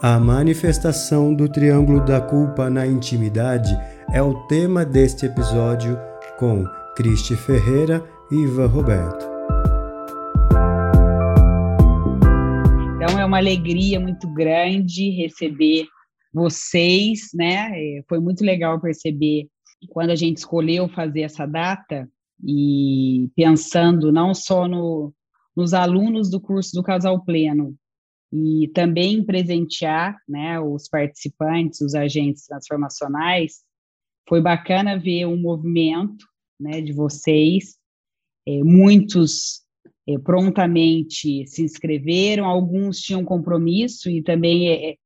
A manifestação do triângulo da culpa na intimidade é o tema deste episódio com Cristi Ferreira e Ivan Roberto. Então é uma alegria muito grande receber vocês, né? É, foi muito legal perceber quando a gente escolheu fazer essa data e pensando não só no, nos alunos do curso do Casal Pleno, e também presentear né, os participantes, os agentes transformacionais. Foi bacana ver um movimento né, de vocês, é, muitos é, prontamente se inscreveram, alguns tinham compromisso e também é,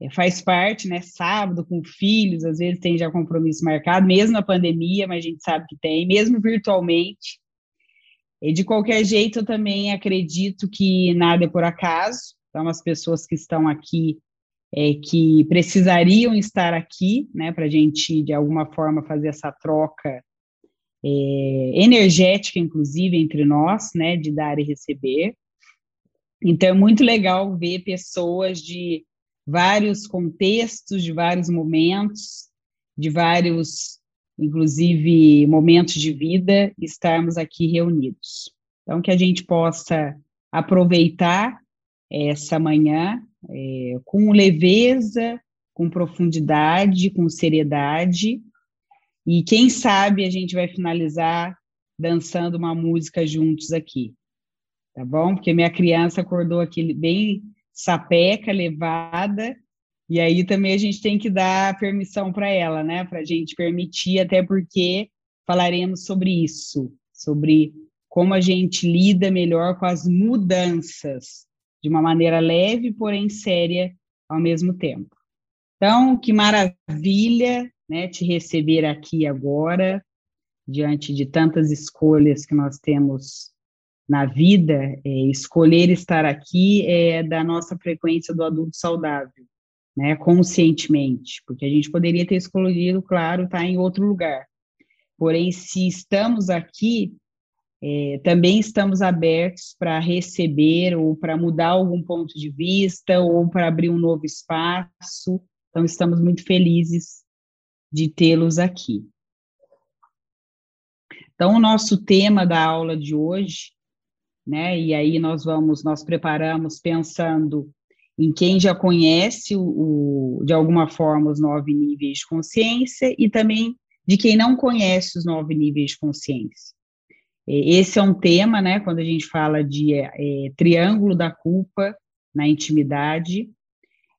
é, faz parte, né, sábado com filhos, às vezes tem já compromisso marcado, mesmo na pandemia, mas a gente sabe que tem, mesmo virtualmente. E de qualquer jeito, eu também acredito que nada é por acaso, então, as pessoas que estão aqui, é, que precisariam estar aqui, né, para a gente, de alguma forma, fazer essa troca é, energética, inclusive, entre nós, né, de dar e receber. Então, é muito legal ver pessoas de vários contextos, de vários momentos, de vários, inclusive, momentos de vida, estarmos aqui reunidos. Então, que a gente possa aproveitar essa manhã é, com leveza, com profundidade, com seriedade. E quem sabe a gente vai finalizar dançando uma música juntos aqui, tá bom? Porque minha criança acordou aqui bem sapeca, levada, e aí também a gente tem que dar permissão para ela, né? Para a gente permitir, até porque falaremos sobre isso, sobre como a gente lida melhor com as mudanças de uma maneira leve, porém séria ao mesmo tempo. Então, que maravilha, né, te receber aqui agora, diante de tantas escolhas que nós temos na vida, é, escolher estar aqui é da nossa frequência do adulto saudável, né, conscientemente, porque a gente poderia ter escolhido, claro, estar em outro lugar. Porém, se estamos aqui, é, também estamos abertos para receber ou para mudar algum ponto de vista ou para abrir um novo espaço. Então, estamos muito felizes de tê-los aqui. Então, o nosso tema da aula de hoje, né, e aí nós vamos, nós preparamos pensando em quem já conhece o, o, de alguma forma os nove níveis de consciência e também de quem não conhece os nove níveis de consciência. Esse é um tema, né, quando a gente fala de é, é, triângulo da culpa na intimidade,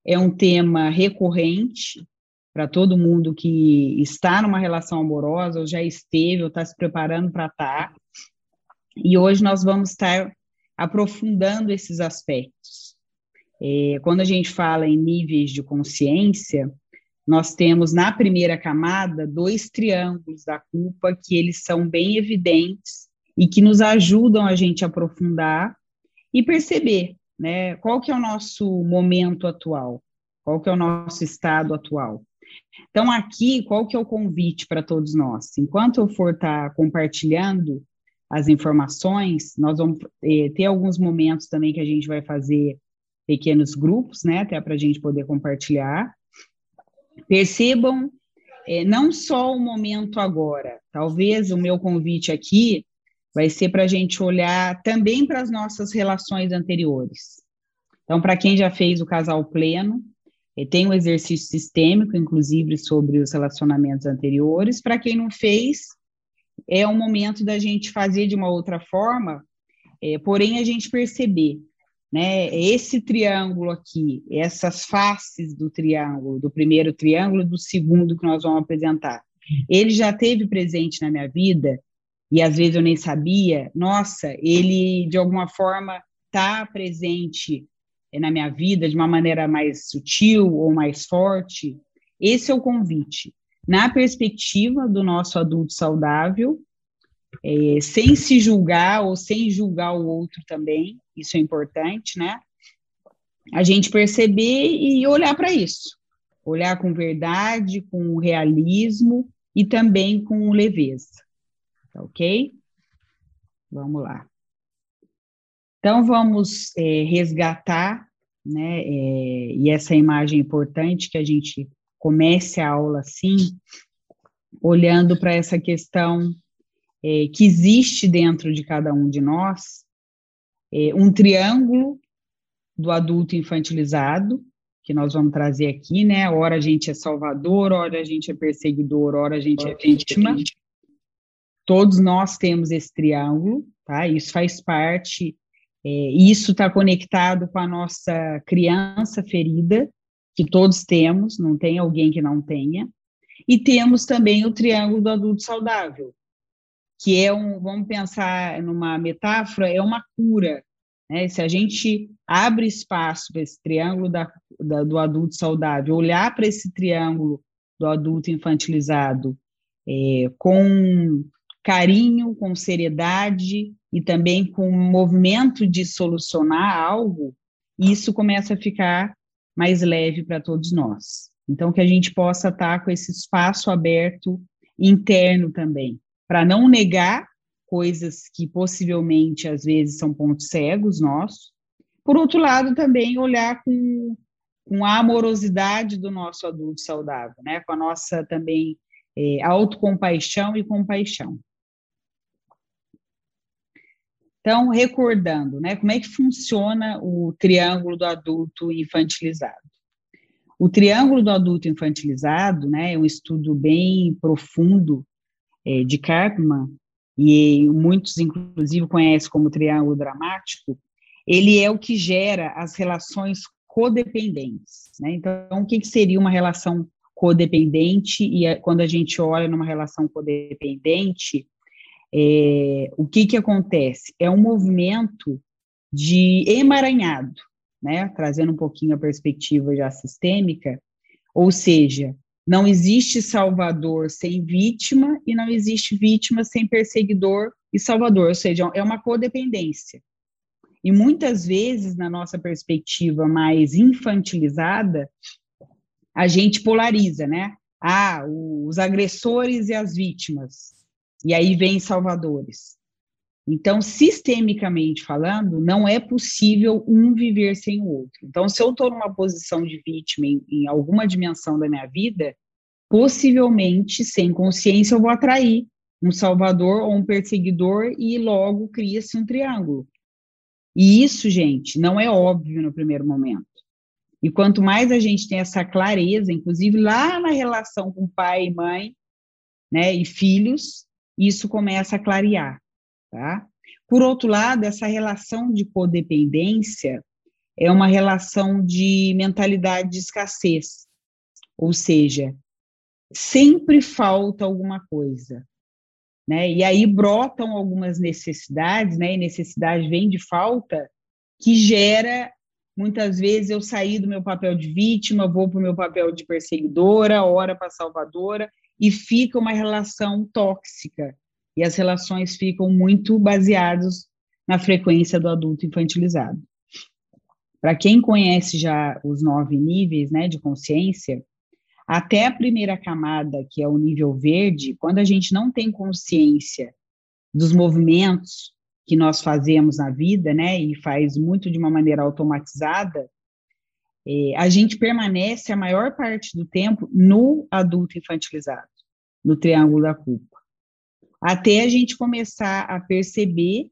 é um tema recorrente para todo mundo que está numa relação amorosa, ou já esteve, ou está se preparando para estar. Tá. E hoje nós vamos estar aprofundando esses aspectos. É, quando a gente fala em níveis de consciência, nós temos na primeira camada dois triângulos da culpa que eles são bem evidentes e que nos ajudam a gente aprofundar e perceber, né, qual que é o nosso momento atual, qual que é o nosso estado atual. Então, aqui, qual que é o convite para todos nós? Enquanto eu for estar tá compartilhando as informações, nós vamos eh, ter alguns momentos também que a gente vai fazer pequenos grupos, né, até para a gente poder compartilhar. Percebam eh, não só o momento agora, talvez o meu convite aqui vai ser para a gente olhar também para as nossas relações anteriores. Então, para quem já fez o casal pleno, eh, tem um exercício sistêmico, inclusive, sobre os relacionamentos anteriores. Para quem não fez, é o momento da gente fazer de uma outra forma, é, porém a gente perceber, né, esse triângulo aqui, essas faces do triângulo, do primeiro triângulo, do segundo que nós vamos apresentar, ele já teve presente na minha vida e às vezes eu nem sabia, nossa, ele de alguma forma está presente na minha vida de uma maneira mais sutil ou mais forte. Esse é o convite. Na perspectiva do nosso adulto saudável, é, sem se julgar ou sem julgar o outro também, isso é importante, né? A gente perceber e olhar para isso. Olhar com verdade, com realismo e também com leveza. Tá ok? Vamos lá. Então, vamos é, resgatar né? É, e essa imagem é importante que a gente comece a aula assim, olhando para essa questão é, que existe dentro de cada um de nós, é, um triângulo do adulto infantilizado, que nós vamos trazer aqui, né? Ora a gente é salvador, ora a gente é perseguidor, ora a gente é vítima. Todos nós temos esse triângulo, tá? Isso faz parte, é, isso está conectado com a nossa criança ferida, que todos temos, não tem alguém que não tenha. E temos também o triângulo do adulto saudável, que é um, vamos pensar numa metáfora, é uma cura. Né? Se a gente abre espaço para esse triângulo da, da, do adulto saudável, olhar para esse triângulo do adulto infantilizado é, com carinho, com seriedade e também com movimento de solucionar algo, isso começa a ficar mais leve para todos nós. Então, que a gente possa estar com esse espaço aberto interno também, para não negar coisas que possivelmente às vezes são pontos cegos nossos. Por outro lado, também olhar com, com a amorosidade do nosso adulto saudável, né? com a nossa também é, autocompaixão e compaixão. Então, recordando, né, como é que funciona o triângulo do adulto infantilizado? O triângulo do adulto infantilizado, né, é um estudo bem profundo é, de Karpman, e muitos, inclusive, conhecem como triângulo dramático, ele é o que gera as relações codependentes. Né? Então, o que, que seria uma relação codependente? E a, quando a gente olha numa relação codependente, é, o que, que acontece? É um movimento de emaranhado, né? trazendo um pouquinho a perspectiva já sistêmica, ou seja, não existe salvador sem vítima e não existe vítima sem perseguidor e salvador, ou seja, é uma codependência. E muitas vezes, na nossa perspectiva mais infantilizada, a gente polariza, né? Ah, os agressores e as vítimas. E aí vem salvadores. Então, sistemicamente falando, não é possível um viver sem o outro. Então, se eu estou numa posição de vítima em, em, alguma dimensão da minha vida, possivelmente, sem consciência, eu vou atrair um salvador ou um perseguidor e logo cria-se um triângulo. E isso, gente, não é óbvio no primeiro momento. E quanto mais a gente tem essa clareza, inclusive lá na relação com pai e mãe, né, e filhos, isso começa a clarear. Tá? Por outro lado, essa relação de codependência é uma relação de mentalidade de escassez, ou seja, sempre falta alguma coisa, né? E aí brotam algumas necessidades, né? E necessidade vem de falta que gera muitas vezes eu sair do meu papel de vítima, vou para o meu papel de perseguidora, ora para salvadora e fica uma relação tóxica e as relações ficam muito baseadas na frequência do adulto infantilizado. Para quem conhece já os nove níveis né, de consciência, até a primeira camada, que é o nível verde, quando a gente não tem consciência dos movimentos que nós fazemos na vida, né, e faz muito de uma maneira automatizada, é, a gente permanece a maior parte do tempo no adulto infantilizado, no triângulo da culpa até a gente começar a perceber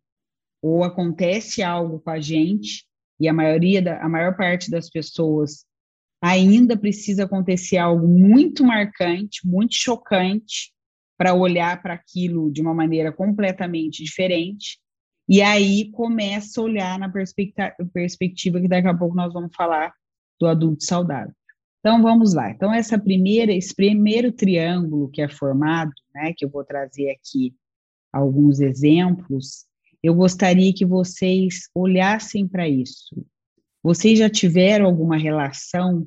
ou acontece algo com a gente e a maioria da, a maior parte das pessoas ainda precisa acontecer algo muito marcante, muito chocante para olhar para aquilo de uma maneira completamente diferente. E aí começa a olhar na perspectiva, perspectiva que daqui a pouco nós vamos falar do adulto saudável. Então vamos lá. Então essa primeira, esse primeiro triângulo que é formado, né, que eu vou trazer aqui alguns exemplos, eu gostaria que vocês olhassem para isso. Vocês já tiveram alguma relação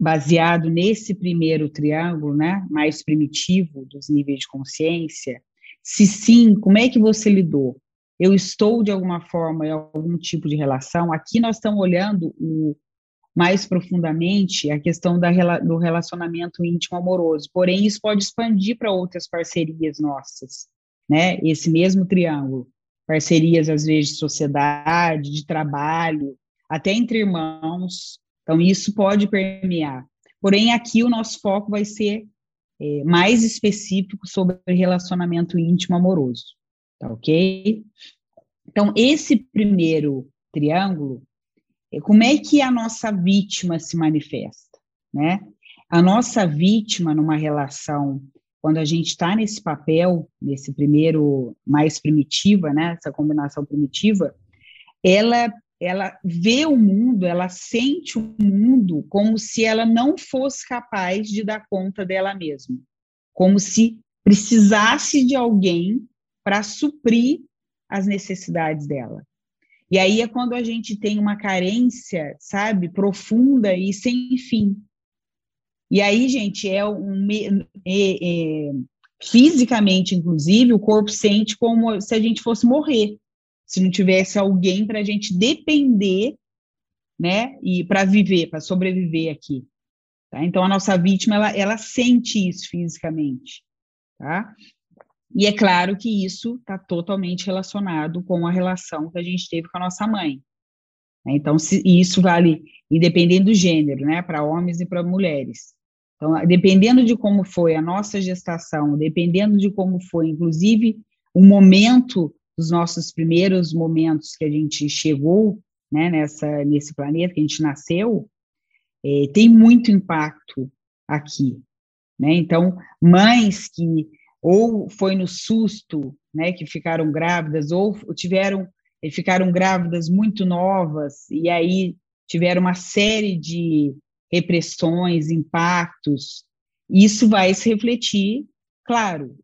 baseado nesse primeiro triângulo, né, mais primitivo dos níveis de consciência? Se sim, como é que você lidou? Eu estou de alguma forma em algum tipo de relação? Aqui nós estamos olhando o, mais profundamente a questão da, do relacionamento íntimo amoroso. Porém, isso pode expandir para outras parcerias nossas, né? Esse mesmo triângulo. Parcerias, às vezes, de sociedade, de trabalho, até entre irmãos. Então, isso pode permear. Porém, aqui o nosso foco vai ser é, mais específico sobre relacionamento íntimo amoroso. Tá ok? Então, esse primeiro triângulo, como é que a nossa vítima se manifesta, né? A nossa vítima numa relação, quando a gente está nesse papel, nesse primeiro mais primitiva, né? Essa combinação primitiva, ela ela vê o mundo, ela sente o mundo como se ela não fosse capaz de dar conta dela mesma, como se precisasse de alguém para suprir as necessidades dela. E aí é quando a gente tem uma carência, sabe, profunda e sem fim. E aí, gente, é um é, é, fisicamente, inclusive, o corpo sente como se a gente fosse morrer se não tivesse alguém para a gente depender, né, e para viver, para sobreviver aqui. Tá? Então, a nossa vítima, ela, ela sente isso fisicamente, tá? E é claro que isso está totalmente relacionado com a relação que a gente teve com a nossa mãe. Né? Então, se, isso vale independendo do gênero, né, para homens e para mulheres. Então, dependendo de como foi a nossa gestação, dependendo de como foi, inclusive, o momento dos nossos primeiros momentos que a gente chegou né, nessa, nesse planeta, que a gente nasceu, é, tem muito impacto aqui. Né? Então, mães que ou foi no susto, né, que ficaram grávidas, ou tiveram, ficaram grávidas muito novas, e aí tiveram uma série de repressões, impactos, isso vai se refletir, claro,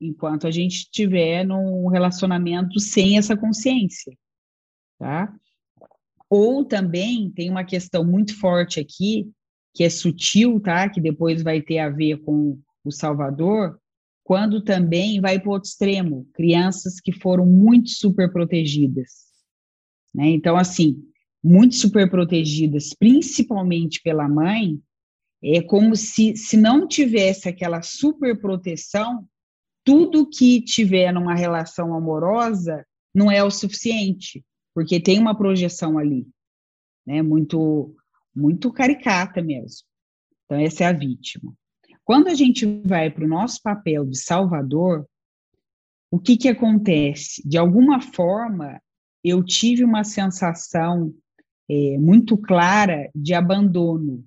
enquanto a gente estiver num relacionamento sem essa consciência, tá? Ou também tem uma questão muito forte aqui, que é sutil, tá? Que depois vai ter a ver com o Salvador, quando também vai para o outro extremo, crianças que foram muito super protegidas, né? Então, assim, muito super protegidas, principalmente pela mãe, é como se, se não tivesse aquela super proteção, tudo que tiver numa relação amorosa não é o suficiente, porque tem uma projeção ali, né? Muito, muito caricata mesmo. Então, essa é a vítima. Quando a gente vai para o nosso papel de salvador, o que, que acontece? De alguma forma, eu tive uma sensação é, muito clara de abandono.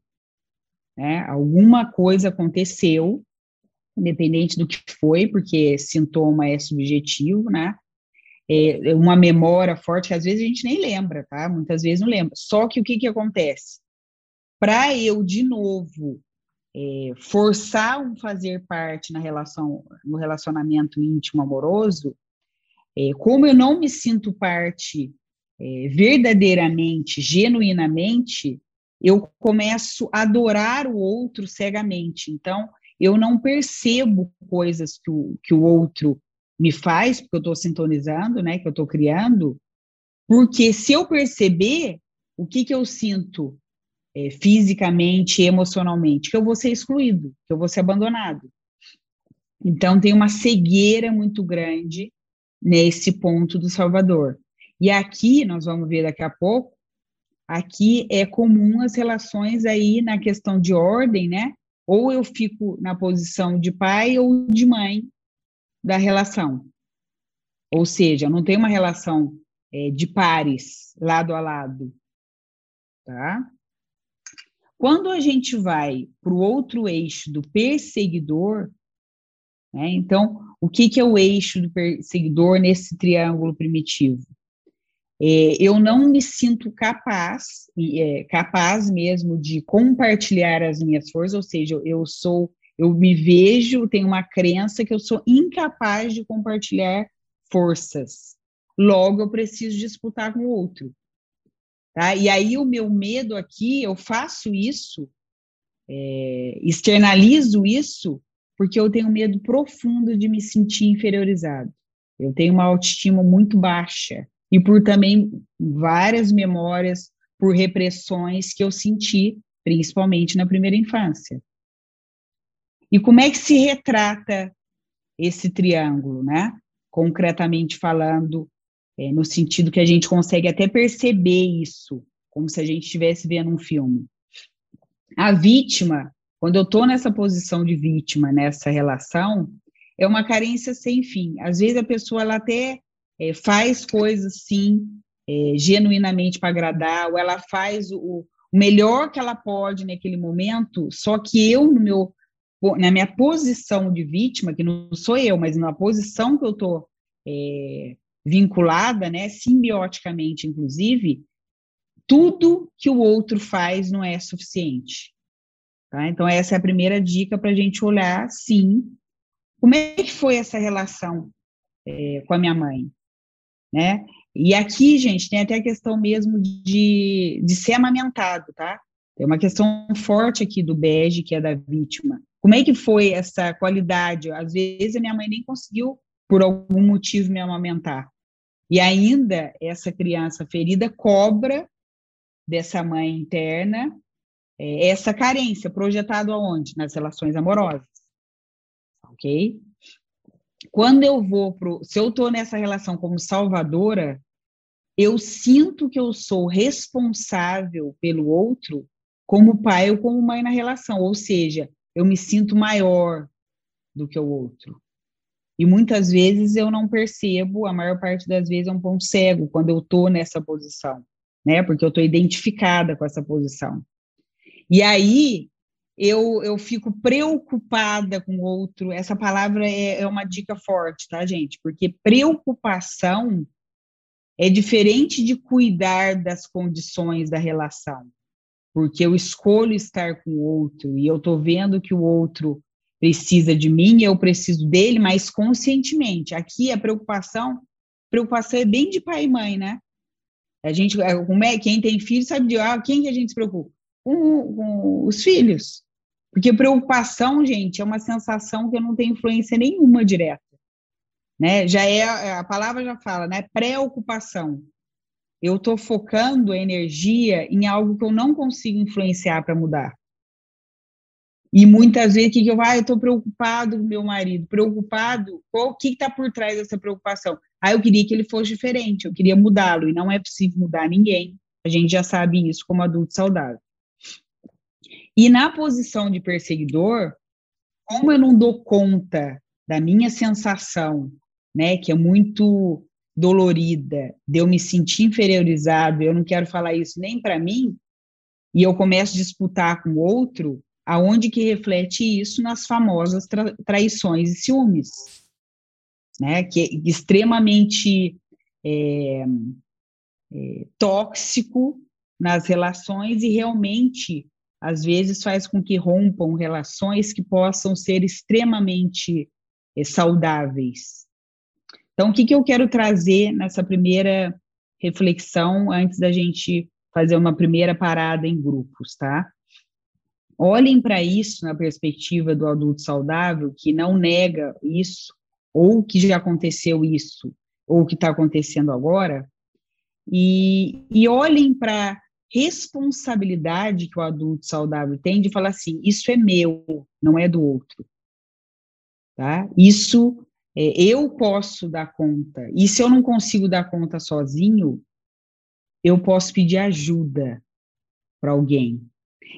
Né? Alguma coisa aconteceu independente do que foi, porque sintoma é subjetivo, né? É uma memória forte que às vezes a gente nem lembra, tá? Muitas vezes não lembra. Só que o que que acontece? Para eu de novo é, forçar um fazer parte na relação, no relacionamento íntimo amoroso, é, como eu não me sinto parte é, verdadeiramente, genuinamente, eu começo a adorar o outro cegamente. Então, eu não percebo coisas que o, que o outro me faz, porque eu estou sintonizando, né, que eu estou criando, porque se eu perceber, o que, que eu sinto é, fisicamente, emocionalmente? Que eu vou ser excluído, que eu vou ser abandonado. Então, tem uma cegueira muito grande nesse ponto do Salvador. E aqui, nós vamos ver daqui a pouco, aqui é comum as relações aí na questão de ordem, né? Ou eu fico na posição de pai ou de mãe da relação. Ou seja, não tem uma relação é, de pares, lado a lado. Tá? Quando a gente vai para o outro eixo do perseguidor, né, então, o que, que é o eixo do perseguidor nesse triângulo primitivo? É, eu não me sinto capaz, é, capaz mesmo de compartilhar as minhas forças, ou seja, eu sou, eu me vejo, tenho uma crença que eu sou incapaz de compartilhar forças. Logo, eu preciso disputar com o outro. Tá? E aí, o meu medo aqui, eu faço isso, é, externalizo isso, porque eu tenho medo profundo de me sentir inferiorizado. Eu tenho uma autoestima muito baixa e por também várias memórias por repressões que eu senti, principalmente na primeira infância. E como é que se retrata esse triângulo, né? Concretamente falando, é, no sentido que a gente consegue até perceber isso como se a gente estivesse vendo um filme. A vítima, quando eu estou nessa posição de vítima, nessa relação, é uma carência sem fim. Às vezes a pessoa ela até é, faz coisas, sim, é, genuinamente para agradar, ou ela faz o, o melhor que ela pode naquele momento, só que eu, no meu, na minha posição de vítima, que não sou eu, mas na posição que eu estou é, vinculada, né, simbioticamente, inclusive, tudo que o outro faz não é suficiente. Tá? Então, essa é a primeira dica para a gente olhar, sim, como é que foi essa relação é, com a minha mãe, né? E aqui, gente, tem até a questão mesmo de, de ser amamentado, tá? Tem uma questão forte aqui do bege, que é da vítima. Como é que foi essa qualidade? Às vezes a minha mãe nem conseguiu, por algum motivo, me amamentar. E ainda essa criança ferida cobra dessa mãe interna é, essa carência, projetado aonde? Nas relações amorosas. Ok? quando eu vou pro, se eu estou nessa relação como salvadora, eu sinto que eu sou responsável pelo outro como pai ou como mãe na relação, ou seja, eu me sinto maior do que o outro. E muitas vezes eu não percebo, a maior parte das vezes é um ponto cego quando eu estou nessa posição, né? Porque eu estou identificada com essa posição. E aí eu, eu fico preocupada com o outro. Essa palavra é, é uma dica forte, tá, gente? Porque preocupação é diferente de cuidar das condições da relação. Porque eu escolho estar com o outro e eu estou vendo que o outro precisa de mim, eu preciso dele, mas conscientemente. Aqui a preocupação, preocupação é bem de pai e mãe, né? A gente, como é, quem tem filho sabe de ah, quem que a gente se preocupa? Com, com os filhos. Porque preocupação, gente, é uma sensação que não tem influência nenhuma direta. Né? Já é, a palavra já fala, né? Preocupação. Eu estou focando a energia em algo que eu não consigo influenciar para mudar. E muitas vezes, que, que eu, ah, eu estou preocupado com meu marido, preocupado, o que está por trás dessa preocupação? Ah, eu queria que ele fosse diferente, eu queria mudá-lo, e não é possível mudar ninguém. A gente já sabe isso como adulto saudável. E na posição de perseguidor, como eu não dou conta da minha sensação, né, que é muito dolorida, de eu me sentir inferiorizado, eu não quero falar isso nem para mim, e eu começo a disputar com o outro, aonde que reflete isso nas famosas tra traições e ciúmes, né, que é extremamente é, é, tóxico nas relações e realmente às vezes faz com que rompam relações que possam ser extremamente eh, saudáveis. Então, o que, que eu quero trazer nessa primeira reflexão, antes da gente fazer uma primeira parada em grupos, tá? Olhem para isso na perspectiva do adulto saudável, que não nega isso, ou que já aconteceu isso, ou que está acontecendo agora, e, e olhem para responsabilidade que o adulto saudável tem de falar assim: isso é meu, não é do outro. Tá? Isso é, eu posso dar conta. E se eu não consigo dar conta sozinho, eu posso pedir ajuda para alguém.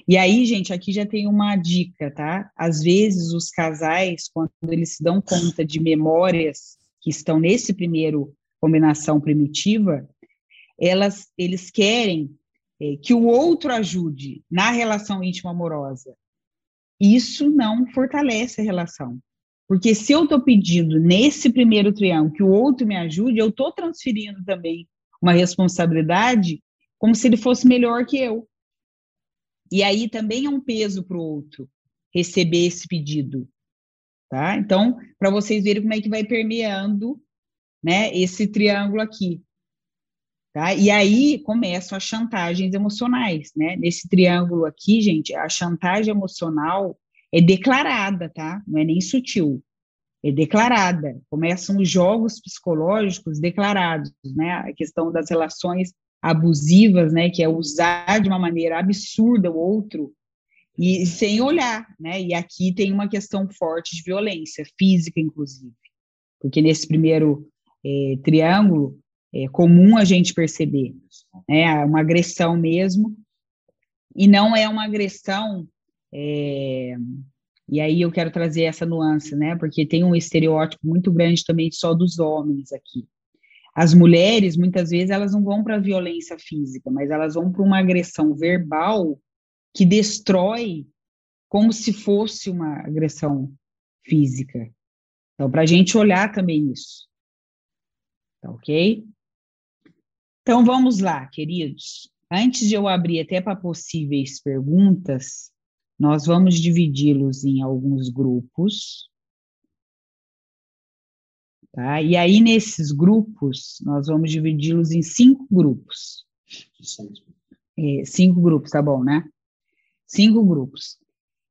E aí, gente, aqui já tem uma dica, tá? Às vezes os casais, quando eles se dão conta de memórias que estão nesse primeiro combinação primitiva, elas, eles querem é, que o outro ajude na relação íntima amorosa, isso não fortalece a relação. Porque se eu estou pedindo nesse primeiro triângulo que o outro me ajude, eu estou transferindo também uma responsabilidade como se ele fosse melhor que eu. E aí também é um peso para o outro receber esse pedido. Tá? Então, para vocês verem como é que vai permeando né, esse triângulo aqui. Tá? E aí começam as chantagens emocionais, né? Nesse triângulo aqui, gente, a chantagem emocional é declarada, tá? Não é nem sutil, é declarada. Começam os jogos psicológicos declarados, né? A questão das relações abusivas, né? Que é usar de uma maneira absurda o outro e sem olhar, né? E aqui tem uma questão forte de violência física, inclusive, porque nesse primeiro eh, triângulo é comum a gente perceber, é uma agressão mesmo, e não é uma agressão, é, e aí eu quero trazer essa nuance, né, porque tem um estereótipo muito grande também só dos homens aqui. As mulheres, muitas vezes, elas não vão para a violência física, mas elas vão para uma agressão verbal que destrói como se fosse uma agressão física. Então, para a gente olhar também isso. Tá ok? Então, vamos lá, queridos. Antes de eu abrir até para possíveis perguntas, nós vamos dividi-los em alguns grupos. Tá? E aí, nesses grupos, nós vamos dividi-los em cinco grupos. É, cinco grupos, tá bom, né? Cinco grupos.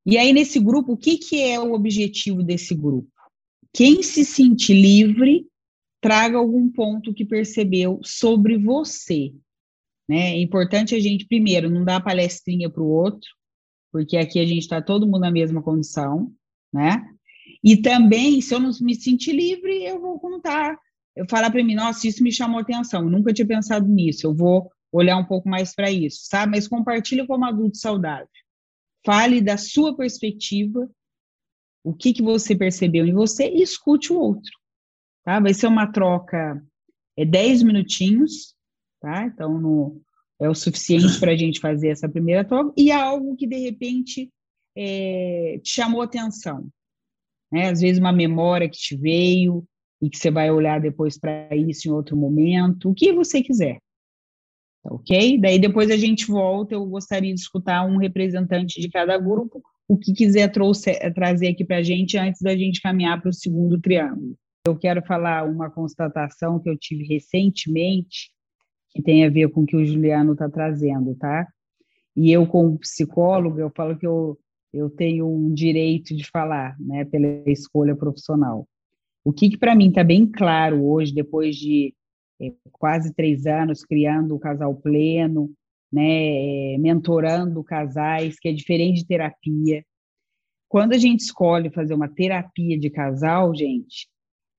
E aí, nesse grupo, o que, que é o objetivo desse grupo? Quem se sentir livre, traga algum ponto que percebeu sobre você. Né? É importante a gente, primeiro, não dar palestrinha para o outro, porque aqui a gente está todo mundo na mesma condição, né? E também, se eu não me sentir livre, eu vou contar. Eu falar para mim, nossa, isso me chamou atenção, eu nunca tinha pensado nisso, eu vou olhar um pouco mais para isso, sabe? Mas compartilhe como adulto saudável. Fale da sua perspectiva, o que, que você percebeu em você e escute o outro. Tá? Vai ser uma troca, é 10 minutinhos, tá? Então, no, é o suficiente para a gente fazer essa primeira troca, e algo que, de repente, é, te chamou atenção. Né? Às vezes, uma memória que te veio, e que você vai olhar depois para isso em outro momento, o que você quiser. Tá ok? Daí depois a gente volta. Eu gostaria de escutar um representante de cada grupo, o que quiser trouxe, eh, trazer aqui para a gente antes da gente caminhar para o segundo triângulo. Eu quero falar uma constatação que eu tive recentemente, que tem a ver com o que o Juliano está trazendo, tá? E eu, como psicóloga, eu falo que eu, eu tenho um direito de falar, né, pela escolha profissional. O que, que para mim está bem claro hoje, depois de é, quase três anos criando o casal pleno, né, é, mentorando casais, que é diferente de terapia. Quando a gente escolhe fazer uma terapia de casal, gente,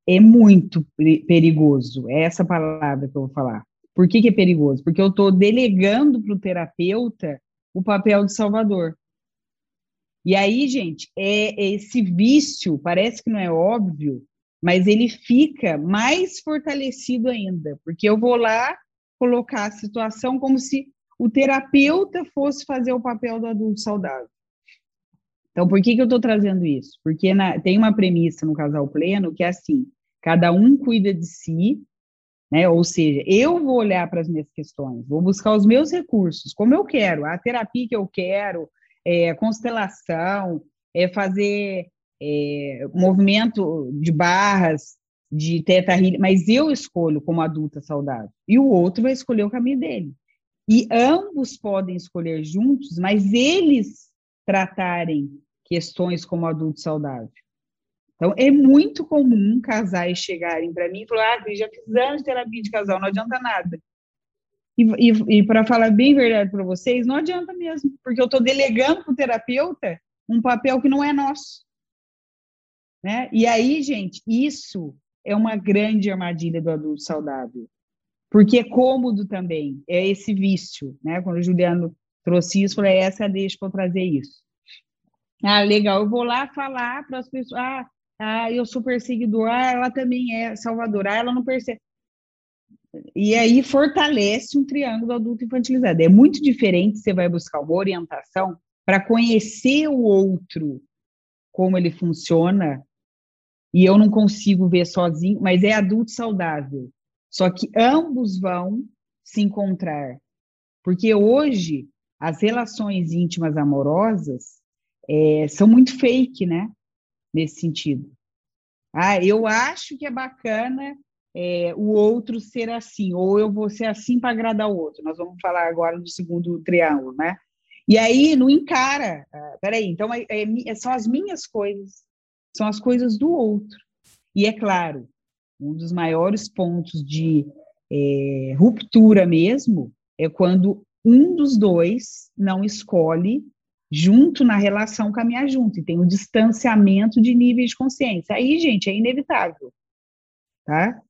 é muito perigoso. É essa palavra que eu vou falar. Por que, que é perigoso? Porque eu estou delegando para o terapeuta o papel de salvador. E aí, gente, é esse vício, parece que não é óbvio, mas ele fica mais fortalecido ainda, porque eu vou lá colocar a situação como se o terapeuta fosse fazer o papel do adulto saudável. Então, por que, que eu estou trazendo isso? Porque na, tem uma premissa no casal pleno que é assim: cada um cuida de si, né? Ou seja, eu vou olhar para as minhas questões, vou buscar os meus recursos, como eu quero, a terapia que eu quero, é, constelação, é fazer é, movimento de barras, de teta mas eu escolho como adulta saudável. E o outro vai escolher o caminho dele. E ambos podem escolher juntos, mas eles tratarem questões como adulto saudável. Então, é muito comum casais chegarem para mim e falar: ah, já fiz anos de terapia de casal, não adianta nada. E, e, e para falar bem verdade para vocês, não adianta mesmo, porque eu estou delegando para o terapeuta um papel que não é nosso. Né? E aí, gente, isso é uma grande armadilha do adulto saudável, porque é cômodo também, é esse vício, né? Quando o Juliano trouxe isso, eu falei, essa deixa para trazer isso. Ah, legal, eu vou lá falar para as pessoas, ah, ah, eu sou perseguidor, ah, ela também é salvadora, ah, ela não percebe. E aí fortalece um triângulo adulto infantilizado. É muito diferente, você vai buscar uma orientação para conhecer o outro, como ele funciona, e eu não consigo ver sozinho, mas é adulto saudável. Só que ambos vão se encontrar. Porque hoje as relações íntimas amorosas é, são muito fake, né? Nesse sentido. Ah, eu acho que é bacana é, o outro ser assim, ou eu vou ser assim para agradar o outro. Nós vamos falar agora do segundo triângulo, né? E aí não encara. Ah, peraí, então é, é, são as minhas coisas são as coisas do outro. E é claro, um dos maiores pontos de é, ruptura mesmo é quando um dos dois não escolhe junto na relação caminhar junto, e tem um distanciamento de níveis de consciência. Aí, gente, é inevitável, tá?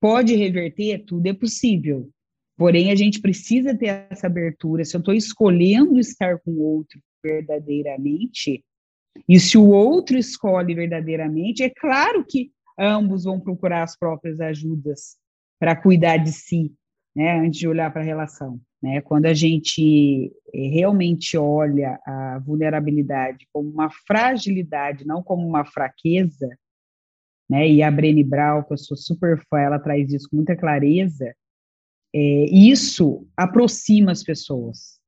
Pode reverter? Tudo é possível. Porém, a gente precisa ter essa abertura. Se eu estou escolhendo estar com o outro verdadeiramente, e se o outro escolhe verdadeiramente, é claro que ambos vão procurar as próprias ajudas para cuidar de si, né, antes de olhar para a relação. Né? Quando a gente eh, realmente olha a vulnerabilidade como uma fragilidade, não como uma fraqueza, né? e a Brené Brown, que eu sou super fã, ela traz isso com muita clareza, é, isso aproxima as pessoas.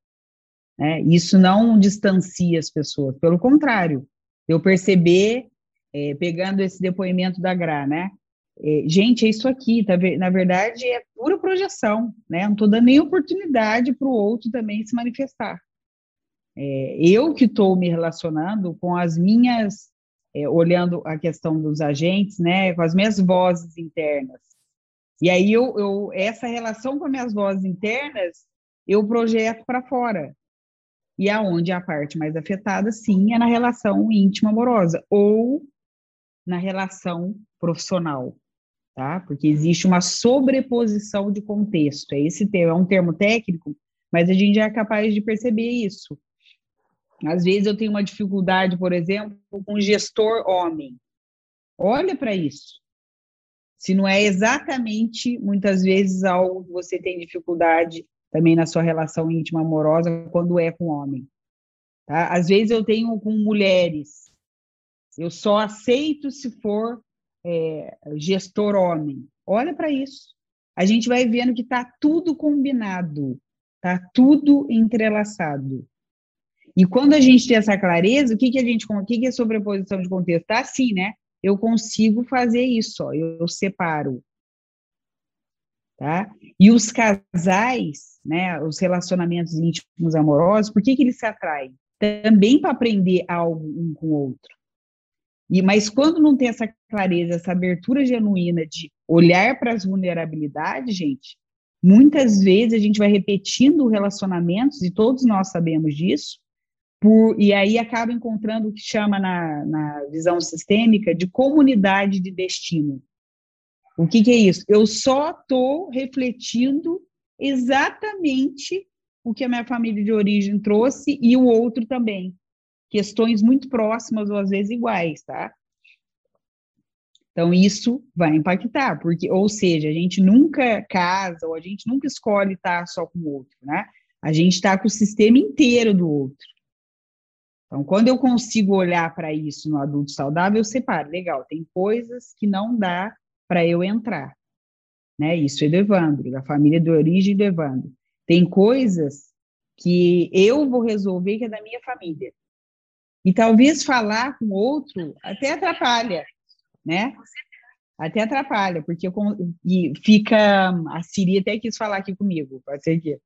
Né? Isso não distancia as pessoas, pelo contrário, eu perceber, é, pegando esse depoimento da Gra, né? É, gente, é isso aqui, tá, na verdade é pura projeção, né? Não estou dando nem oportunidade para o outro também se manifestar. É, eu que estou me relacionando com as minhas, é, olhando a questão dos agentes, né? Com as minhas vozes internas. E aí eu, eu essa relação com as minhas vozes internas eu projeto para fora. E aonde a parte mais afetada, sim, é na relação íntima amorosa ou na relação profissional, tá? Porque existe uma sobreposição de contexto. É esse termo, é um termo técnico, mas a gente é capaz de perceber isso. Às vezes eu tenho uma dificuldade, por exemplo, com gestor homem. Olha para isso. Se não é exatamente, muitas vezes, algo que você tem dificuldade também na sua relação íntima amorosa quando é com homem. Tá? Às vezes eu tenho com mulheres. Eu só aceito se for é, gestor homem. Olha para isso. A gente vai vendo que está tudo combinado, está tudo entrelaçado. E quando a gente tem essa clareza, o que, que a gente, o que, que é sobreposição de contexto? Está assim, né? Eu consigo fazer isso, ó, eu, eu separo. Tá? E os casais, né, os relacionamentos íntimos amorosos, por que, que eles se atraem? Também para aprender algo um com o outro. E, mas quando não tem essa clareza, essa abertura genuína de olhar para as vulnerabilidades, gente, muitas vezes a gente vai repetindo relacionamentos, e todos nós sabemos disso, por, e aí acaba encontrando o que chama na, na visão sistêmica de comunidade de destino. O que, que é isso? Eu só estou refletindo exatamente o que a minha família de origem trouxe e o outro também questões muito próximas ou às vezes iguais, tá? Então, isso vai impactar, porque, ou seja, a gente nunca casa, ou a gente nunca escolhe estar só com o outro, né? A gente está com o sistema inteiro do outro. Então, quando eu consigo olhar para isso no adulto saudável, eu separo, legal, tem coisas que não dá para eu entrar, né? Isso é do Evandro, da família de origem do Evandro. Tem coisas que eu vou resolver que é da minha família. E talvez falar com outro até atrapalha, né? Até atrapalha, porque eu, e fica. A Siri até quis falar aqui comigo, pode ser que.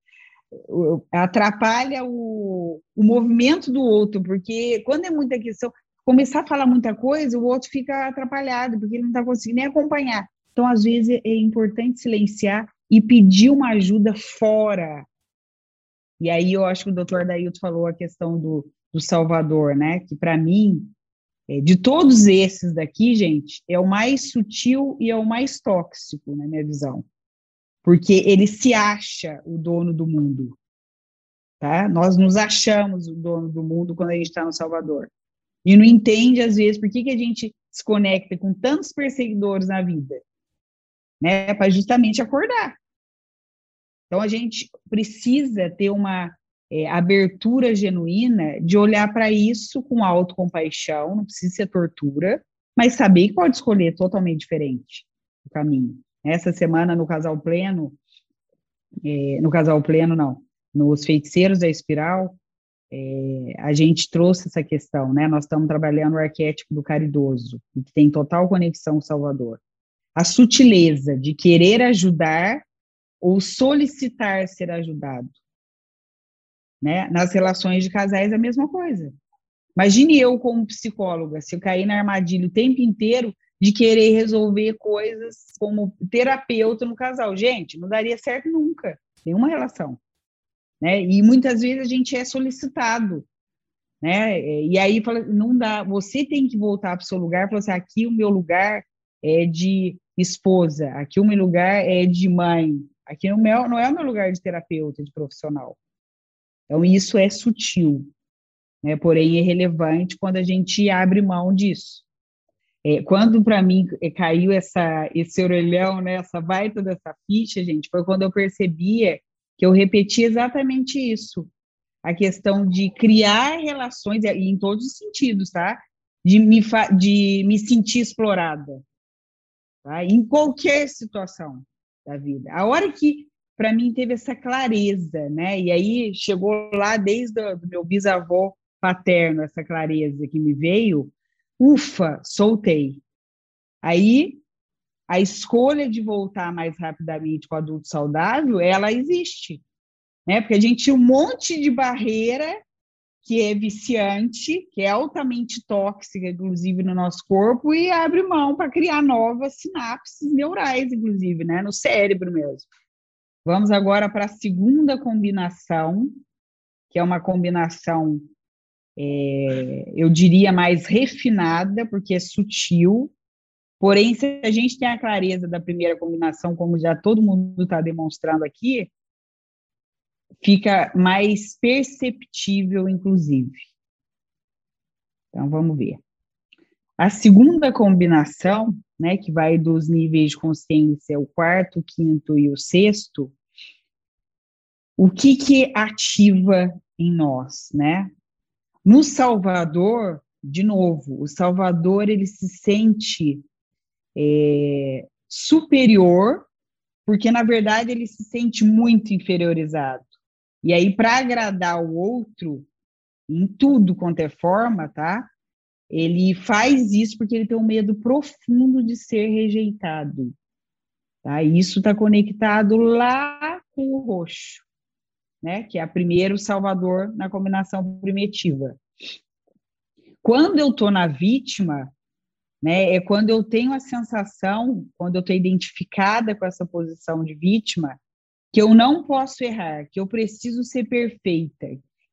Atrapalha o, o movimento do outro, porque quando é muita questão, começar a falar muita coisa, o outro fica atrapalhado, porque ele não está conseguindo nem acompanhar. Então, às vezes, é importante silenciar e pedir uma ajuda fora. E aí eu acho que o doutor Dailton falou a questão do, do Salvador, né? Que para mim, é, de todos esses daqui, gente, é o mais sutil e é o mais tóxico, na minha visão. Porque ele se acha o dono do mundo. Tá? Nós nos achamos o dono do mundo quando a gente está no Salvador. E não entende, às vezes, por que, que a gente se conecta com tantos perseguidores na vida. Né? Para justamente acordar. Então, a gente precisa ter uma é, abertura genuína de olhar para isso com autocompaixão, não precisa ser tortura, mas saber que pode escolher totalmente diferente o caminho. Essa semana, no Casal Pleno, é, no Casal Pleno, não, nos Feiticeiros da Espiral, é, a gente trouxe essa questão, né? Nós estamos trabalhando o arquétipo do caridoso, que tem total conexão com Salvador. A sutileza de querer ajudar ou solicitar ser ajudado. Né? Nas relações de casais a mesma coisa. Imagine eu como psicóloga, se eu cair na armadilha o tempo inteiro de querer resolver coisas como terapeuta no casal. Gente, não daria certo nunca, nenhuma relação. Né? E muitas vezes a gente é solicitado, né? E aí fala, não dá, você tem que voltar para o seu lugar, falar assim, aqui o meu lugar é de esposa, aqui o meu lugar é de mãe, aqui não é, não é o meu lugar de terapeuta, de profissional. Então, isso é sutil, né? porém é relevante quando a gente abre mão disso. É, quando para mim é, caiu essa, esse orelhão, né, essa baita dessa ficha, gente, foi quando eu percebia que eu repeti exatamente isso. A questão de criar relações, em todos os sentidos, tá? De me, de me sentir explorada, tá? em qualquer situação da vida. A hora que, para mim, teve essa clareza, né? E aí chegou lá desde o meu bisavô paterno, essa clareza que me veio, ufa, soltei. Aí a escolha de voltar mais rapidamente com o adulto saudável, ela existe, né? Porque a gente tinha um monte de barreira que é viciante, que é altamente tóxica, inclusive, no nosso corpo, e abre mão para criar novas sinapses neurais, inclusive, né? No cérebro mesmo. Vamos agora para a segunda combinação, que é uma combinação, é, eu diria, mais refinada, porque é sutil, Porém, se a gente tem a clareza da primeira combinação, como já todo mundo está demonstrando aqui, fica mais perceptível, inclusive. Então, vamos ver. A segunda combinação, né, que vai dos níveis de consciência, o quarto, o quinto e o sexto, o que que ativa em nós, né? No Salvador, de novo, o Salvador ele se sente é, superior, porque na verdade ele se sente muito inferiorizado. E aí, para agradar o outro, em tudo quanto é forma, tá? Ele faz isso porque ele tem um medo profundo de ser rejeitado. Tá? Isso está conectado lá com o roxo, né? Que é a primeiro salvador na combinação primitiva. Quando eu estou na vítima, né? É quando eu tenho a sensação, quando eu estou identificada com essa posição de vítima, que eu não posso errar, que eu preciso ser perfeita,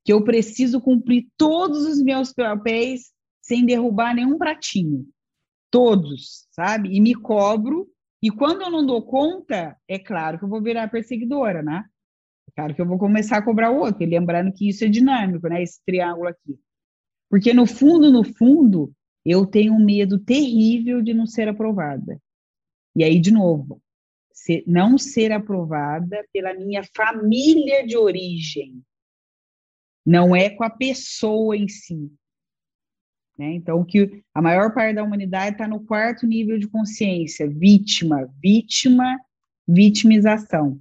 que eu preciso cumprir todos os meus papéis sem derrubar nenhum pratinho. Todos, sabe? E me cobro. E quando eu não dou conta, é claro que eu vou virar perseguidora, né? Claro que eu vou começar a cobrar o outro, lembrando que isso é dinâmico, né? Esse triângulo aqui. Porque no fundo, no fundo, eu tenho um medo terrível de não ser aprovada. E aí, de novo, ser, não ser aprovada pela minha família de origem. Não é com a pessoa em si. Né? Então, que a maior parte da humanidade está no quarto nível de consciência, vítima, vítima, vitimização.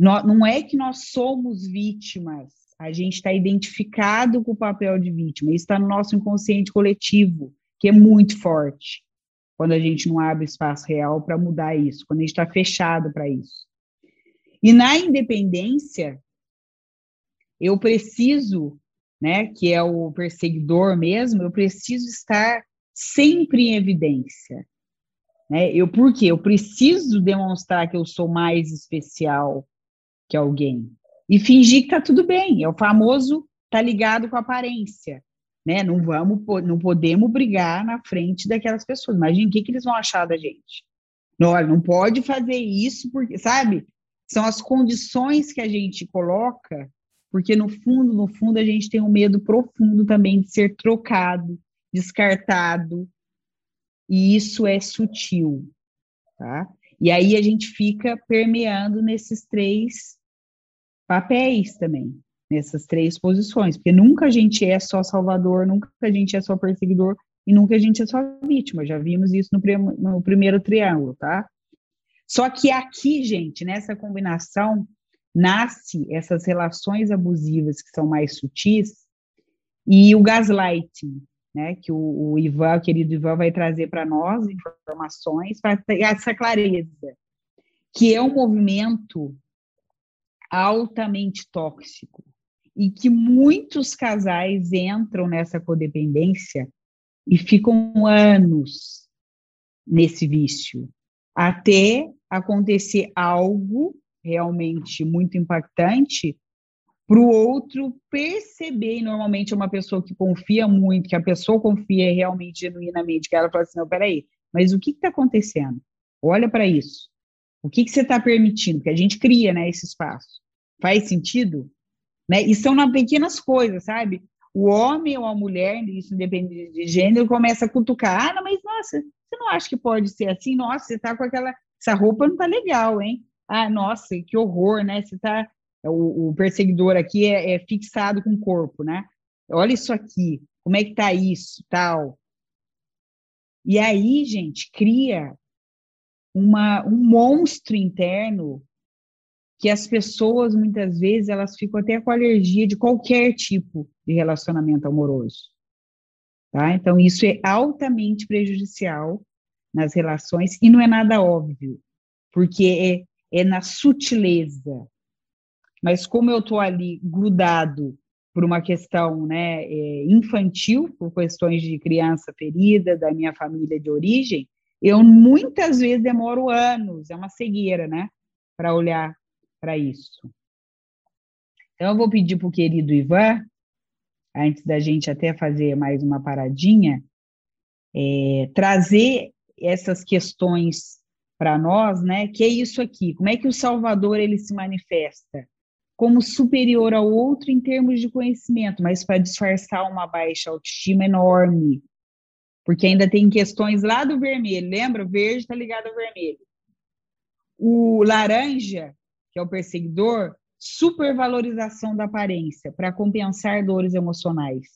Não, é que nós somos vítimas, a gente está identificado com o papel de vítima, isso está no nosso inconsciente coletivo que é muito forte quando a gente não abre espaço real para mudar isso, quando a gente está fechado para isso. E na independência, eu preciso, né, que é o perseguidor mesmo, eu preciso estar sempre em evidência. Né? Eu, por quê? Eu preciso demonstrar que eu sou mais especial que alguém. E fingir que está tudo bem. É o famoso tá ligado com a aparência né? Não vamos, não podemos brigar na frente daquelas pessoas. Imagina o que, que eles vão achar da gente. Não, não pode fazer isso porque, sabe? São as condições que a gente coloca, porque no fundo, no fundo, a gente tem um medo profundo também de ser trocado, descartado, e isso é sutil, tá? E aí a gente fica permeando nesses três papéis também, nessas três posições, porque nunca a gente é só salvador, nunca a gente é só perseguidor e nunca a gente é só vítima. Já vimos isso no, no primeiro triângulo, tá? Só que aqui, gente, nessa combinação, nasce essas relações abusivas que são mais sutis e o gaslighting, né, que o, o Ivan, o querido Ivan, vai trazer para nós informações para essa clareza, que é um movimento altamente tóxico, e que muitos casais entram nessa codependência e ficam anos nesse vício, até acontecer algo realmente muito impactante para o outro perceber, normalmente é uma pessoa que confia muito, que a pessoa confia realmente genuinamente, que ela fala assim, não, peraí, mas o que está acontecendo? Olha para isso. O que, que você está permitindo? Porque a gente cria né, esse espaço. Faz sentido? Né? E são nas pequenas coisas, sabe? O homem ou a mulher, isso independente de gênero, começa a cutucar. Ah, não, mas nossa, você não acha que pode ser assim? Nossa, você está com aquela. Essa roupa não tá legal, hein? Ah, nossa, que horror, né? Você tá. O, o perseguidor aqui é, é, fixado com o corpo, né? Olha isso aqui, como é que tá isso, tal. E aí, gente, cria uma, um monstro interno que as pessoas, muitas vezes, elas ficam até com alergia de qualquer tipo de relacionamento amoroso. Tá? Então, isso é altamente prejudicial nas relações e não é nada óbvio, porque é, é na sutileza. Mas como eu estou ali grudado por uma questão né, é, infantil, por questões de criança ferida, da minha família de origem, eu muitas vezes demoro anos, é uma cegueira, né, para olhar para isso. Então, eu vou pedir para o querido Ivan, antes da gente até fazer mais uma paradinha, é, trazer essas questões para nós, né? Que é isso aqui. Como é que o Salvador ele se manifesta? Como superior ao outro em termos de conhecimento, mas para disfarçar uma baixa autoestima enorme, porque ainda tem questões lá do vermelho, lembra? O verde está ligado ao vermelho. O laranja, que é o perseguidor, supervalorização da aparência para compensar dores emocionais.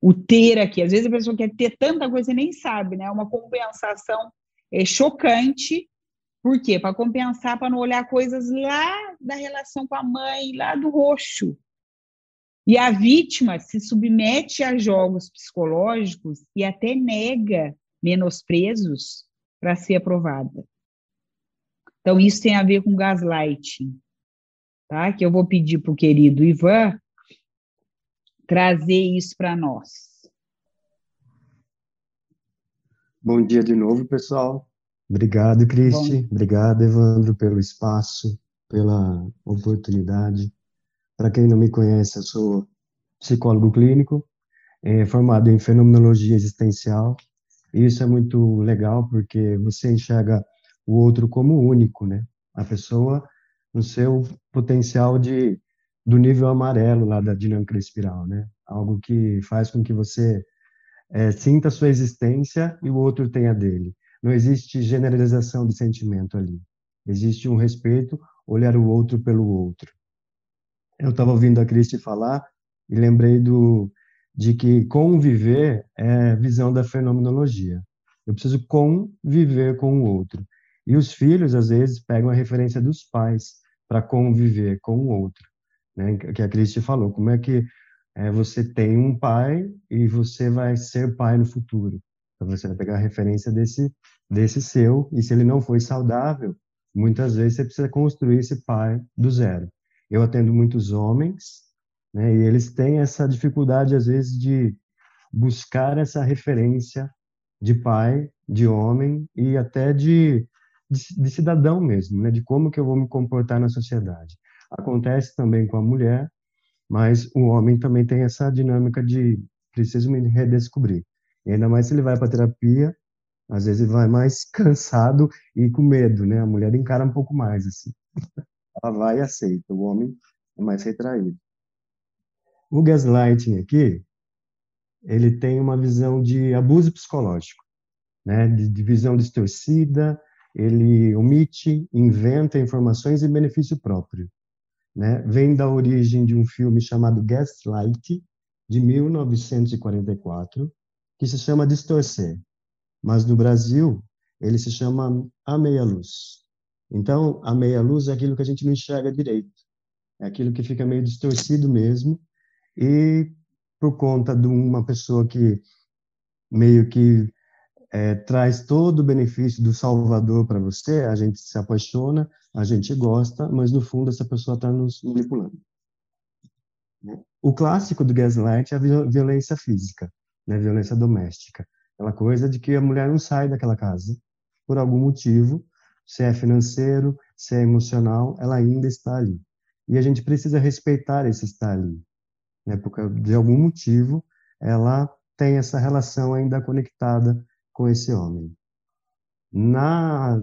O ter aqui, às vezes a pessoa quer ter tanta coisa e nem sabe, né? Uma compensação é, chocante. Por quê? Para compensar, para não olhar coisas lá da relação com a mãe, lá do roxo. E a vítima se submete a jogos psicológicos e até nega menosprezos para ser aprovada. Então, isso tem a ver com gaslighting, tá? Que eu vou pedir para o querido Ivan trazer isso para nós. Bom dia de novo, pessoal. Obrigado, Cristi. Obrigado, Evandro, pelo espaço, pela oportunidade. Para quem não me conhece, eu sou psicólogo clínico, é, formado em fenomenologia existencial. Isso é muito legal porque você enxerga o outro como único, né? A pessoa no seu potencial de do nível amarelo lá da dinâmica espiral, né? Algo que faz com que você é, sinta sua existência e o outro tenha dele. Não existe generalização de sentimento ali. Existe um respeito, olhar o outro pelo outro. Eu estava ouvindo a Cristi falar e lembrei do de que conviver é visão da fenomenologia. Eu preciso conviver com o outro. E os filhos, às vezes, pegam a referência dos pais para conviver com o outro. Né? Que a Cristi falou, como é que é, você tem um pai e você vai ser pai no futuro. Então, você vai pegar a referência desse, desse seu, e se ele não foi saudável, muitas vezes você precisa construir esse pai do zero. Eu atendo muitos homens, né, e eles têm essa dificuldade, às vezes, de buscar essa referência de pai, de homem e até de, de, de cidadão mesmo, né, de como que eu vou me comportar na sociedade. Acontece também com a mulher, mas o homem também tem essa dinâmica de preciso me redescobrir. E ainda mais se ele vai para terapia, às vezes ele vai mais cansado e com medo, né? A mulher encara um pouco mais assim ela vai e aceita. O homem é mais retraído. O gaslighting aqui, ele tem uma visão de abuso psicológico, né? de, de visão distorcida, ele omite, inventa informações em benefício próprio. Né? Vem da origem de um filme chamado Gaslight, de 1944, que se chama Distorcer. Mas no Brasil, ele se chama A Meia Luz. Então, a meia-luz é aquilo que a gente não enxerga direito. É aquilo que fica meio distorcido mesmo. E por conta de uma pessoa que meio que é, traz todo o benefício do Salvador para você, a gente se apaixona, a gente gosta, mas no fundo essa pessoa está nos manipulando. O clássico do gaslight é a violência física, né, violência doméstica. Aquela coisa de que a mulher não sai daquela casa por algum motivo, se é financeiro, se é emocional, ela ainda está ali. E a gente precisa respeitar esse estar ali, né? Porque de algum motivo ela tem essa relação ainda conectada com esse homem. Na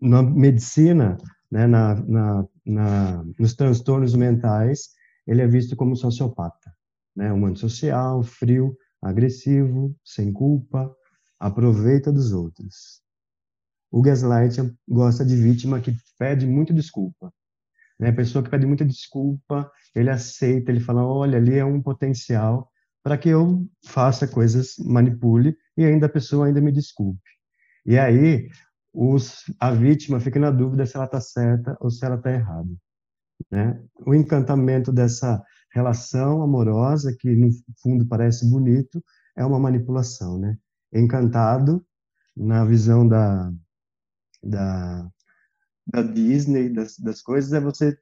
na medicina, né, na, na, na, nos transtornos mentais, ele é visto como sociopata, né, um antissocial, frio, agressivo, sem culpa, aproveita dos outros. O gaslight gosta de vítima que pede muito desculpa. Né? A pessoa que pede muita desculpa, ele aceita, ele fala, olha, ali é um potencial para que eu faça coisas, manipule, e ainda a pessoa ainda me desculpe. E aí, os, a vítima fica na dúvida se ela está certa ou se ela está errada. Né? O encantamento dessa relação amorosa, que no fundo parece bonito, é uma manipulação. Né? Encantado, na visão da, da, da Disney, das, das coisas, é você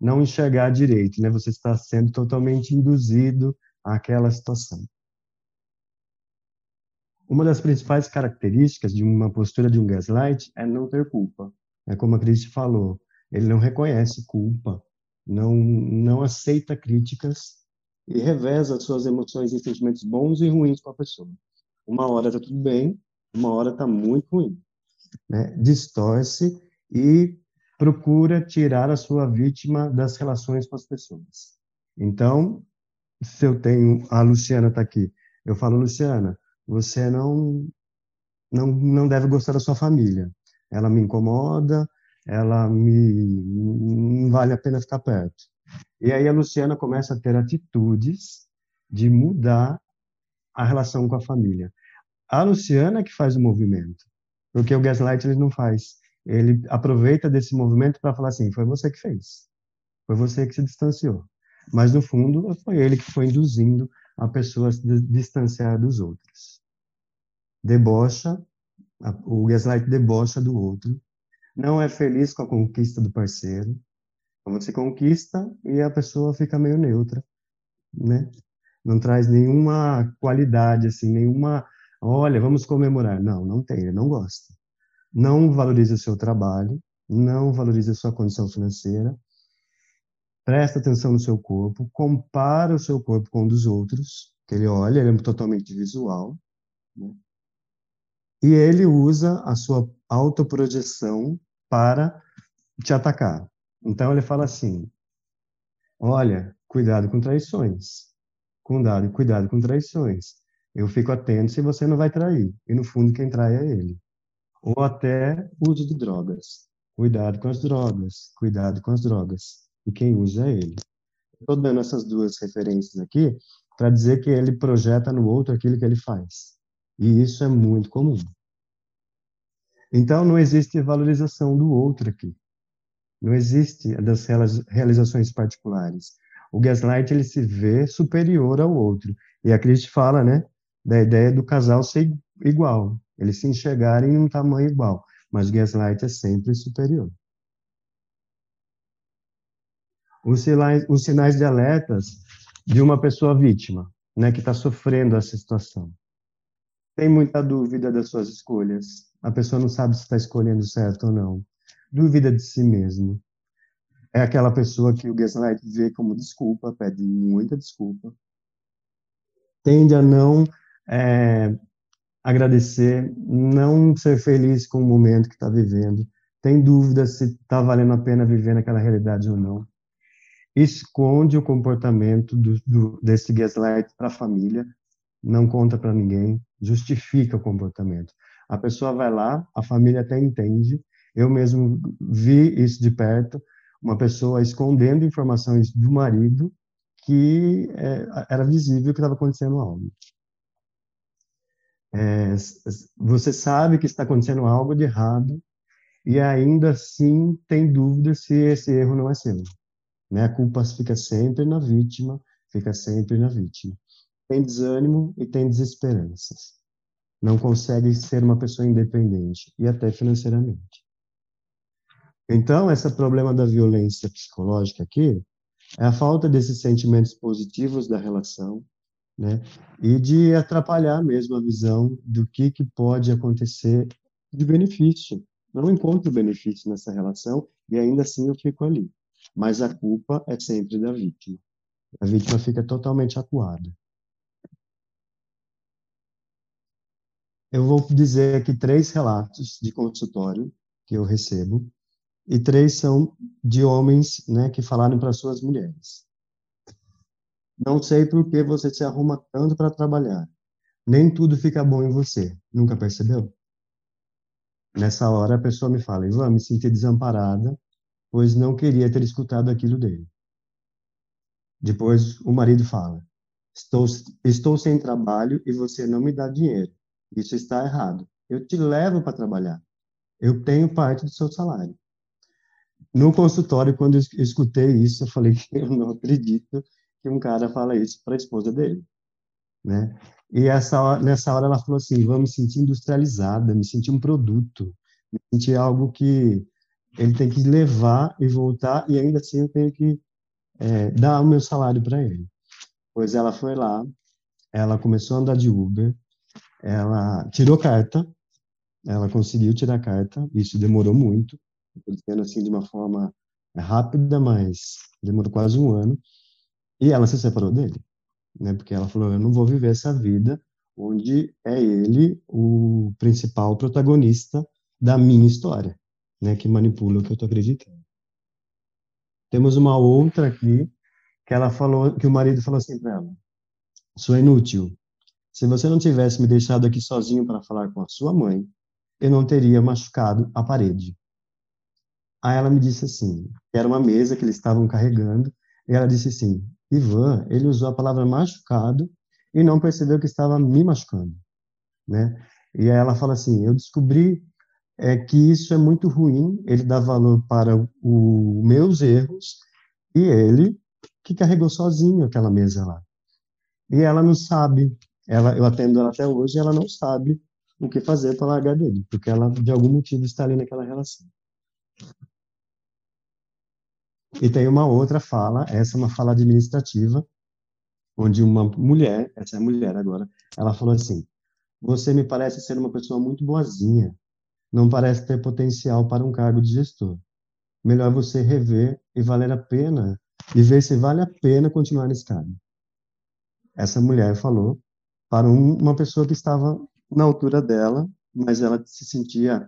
não enxergar direito, né? Você está sendo totalmente induzido àquela situação. Uma das principais características de uma postura de um gaslight é não ter culpa. É como a Cristi falou, ele não reconhece culpa, não não aceita críticas e reveza suas emoções e sentimentos bons e ruins com a pessoa. Uma hora está tudo bem, uma hora está muito ruim. Né? Distorce e procura tirar a sua vítima das relações com as pessoas. Então, se eu tenho a Luciana está aqui, eu falo Luciana, você não não não deve gostar da sua família. Ela me incomoda, ela me não vale a pena ficar perto. E aí a Luciana começa a ter atitudes de mudar a relação com a família. A Luciana é que faz o movimento, porque o gaslight ele não faz. Ele aproveita desse movimento para falar assim, foi você que fez. Foi você que se distanciou. Mas no fundo foi ele que foi induzindo a pessoa a se distanciar dos outros. Debocha, o gaslight debocha do outro, não é feliz com a conquista do parceiro. Então você conquista e a pessoa fica meio neutra, né? Não traz nenhuma qualidade, assim, nenhuma. Olha, vamos comemorar. Não, não tem, ele não gosta. Não valoriza o seu trabalho, não valoriza a sua condição financeira, presta atenção no seu corpo, compara o seu corpo com o dos outros, que ele olha, ele é totalmente visual, né? e ele usa a sua autoprojeção para te atacar. Então ele fala assim: olha, cuidado com traições, cuidado, cuidado com traições. Eu fico atento se você não vai trair. E no fundo quem trai é ele. Ou até uso de drogas. Cuidado com as drogas, cuidado com as drogas e quem usa é ele. Estou dando essas duas referências aqui para dizer que ele projeta no outro aquilo que ele faz. E isso é muito comum. Então, não existe valorização do outro aqui. Não existe das realizações particulares. O gaslight ele se vê superior ao outro. E a Cristi fala, né, da ideia do casal ser igual, eles se enxergarem em um tamanho igual, mas gaslight é sempre superior. os sinais, os sinais de alertas de uma pessoa vítima, né, que está sofrendo essa situação. Tem muita dúvida das suas escolhas. A pessoa não sabe se está escolhendo certo ou não. Dúvida de si mesmo. É aquela pessoa que o gaslight vê como desculpa, pede muita desculpa. Tende a não é, agradecer, não ser feliz com o momento que está vivendo. Tem dúvida se está valendo a pena viver naquela realidade ou não esconde o comportamento do, do, desse gaslight para a família, não conta para ninguém, justifica o comportamento. A pessoa vai lá, a família até entende. Eu mesmo vi isso de perto, uma pessoa escondendo informações do marido que é, era visível que estava acontecendo algo. É, você sabe que está acontecendo algo de errado e ainda assim tem dúvida se esse erro não é seu. Né? A culpa fica sempre na vítima, fica sempre na vítima. Tem desânimo e tem desesperanças. Não consegue ser uma pessoa independente e até financeiramente. Então, esse problema da violência psicológica aqui é a falta desses sentimentos positivos da relação, né? E de atrapalhar mesmo a visão do que, que pode acontecer de benefício. Não encontro benefício nessa relação e ainda assim eu fico ali mas a culpa é sempre da vítima. A vítima fica totalmente acuada. Eu vou dizer aqui três relatos de consultório, que eu recebo, e três são de homens né, que falaram para suas mulheres. Não sei por que você se arruma tanto para trabalhar. Nem tudo fica bom em você. Nunca percebeu? Nessa hora a pessoa me fala, Ivan, me senti desamparada, pois não queria ter escutado aquilo dele. Depois o marido fala, estou, estou sem trabalho e você não me dá dinheiro. Isso está errado. Eu te levo para trabalhar. Eu tenho parte do seu salário. No consultório, quando eu escutei isso, eu falei que eu não acredito que um cara fala isso para a esposa dele, né? E essa, nessa hora ela falou assim, vou me sentir industrializada, me sentir um produto, me sentir algo que ele tem que levar e voltar, e ainda assim eu tenho que é, dar o meu salário para ele. Pois ela foi lá, ela começou a andar de Uber, ela tirou carta, ela conseguiu tirar carta, isso demorou muito, dizendo assim de uma forma rápida, mas demorou quase um ano, e ela se separou dele né? Porque ela falou, eu não vou viver essa vida onde é ele o principal protagonista da minha história, né? Que manipula o que eu estou acreditando. Temos uma outra aqui que ela falou, que o marido falou assim para ela: sou inútil. Se você não tivesse me deixado aqui sozinho para falar com a sua mãe, eu não teria machucado a parede. Aí ela me disse assim, era uma mesa que eles estavam carregando, e ela disse assim: Ivan, ele usou a palavra machucado e não percebeu que estava me machucando, né? E aí ela fala assim, eu descobri é, que isso é muito ruim, ele dá valor para os meus erros e ele que carregou sozinho aquela mesa lá. E ela não sabe, ela, eu atendo ela até hoje, ela não sabe o que fazer para largar dele, porque ela de algum motivo está ali naquela relação. E tem uma outra fala, essa é uma fala administrativa, onde uma mulher, essa é a mulher agora, ela falou assim: Você me parece ser uma pessoa muito boazinha, não parece ter potencial para um cargo de gestor. Melhor você rever e valer a pena, e ver se vale a pena continuar nesse cargo. Essa mulher falou para um, uma pessoa que estava na altura dela, mas ela se sentia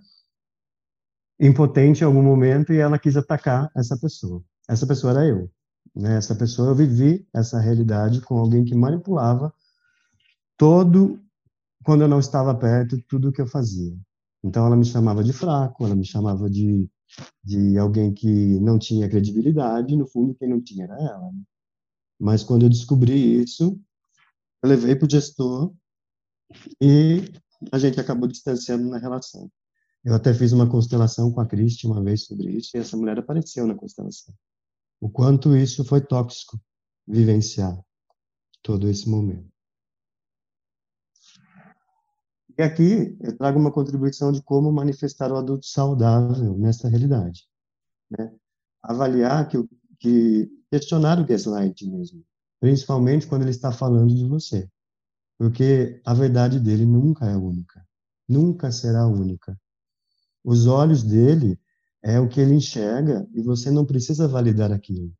impotente em algum momento e ela quis atacar essa pessoa essa pessoa era eu. Né? Essa pessoa, eu vivi essa realidade com alguém que manipulava todo, quando eu não estava perto, tudo que eu fazia. Então, ela me chamava de fraco, ela me chamava de, de alguém que não tinha credibilidade, no fundo, quem não tinha era ela. Né? Mas quando eu descobri isso, eu levei para o gestor e a gente acabou distanciando na relação. Eu até fiz uma constelação com a Cristi uma vez sobre isso, e essa mulher apareceu na constelação o quanto isso foi tóxico vivenciar todo esse momento. E aqui eu trago uma contribuição de como manifestar o adulto saudável nessa realidade. Né? Avaliar que, que questionar o gaslight mesmo, principalmente quando ele está falando de você, porque a verdade dele nunca é única, nunca será única. Os olhos dele é o que ele enxerga e você não precisa validar aquilo.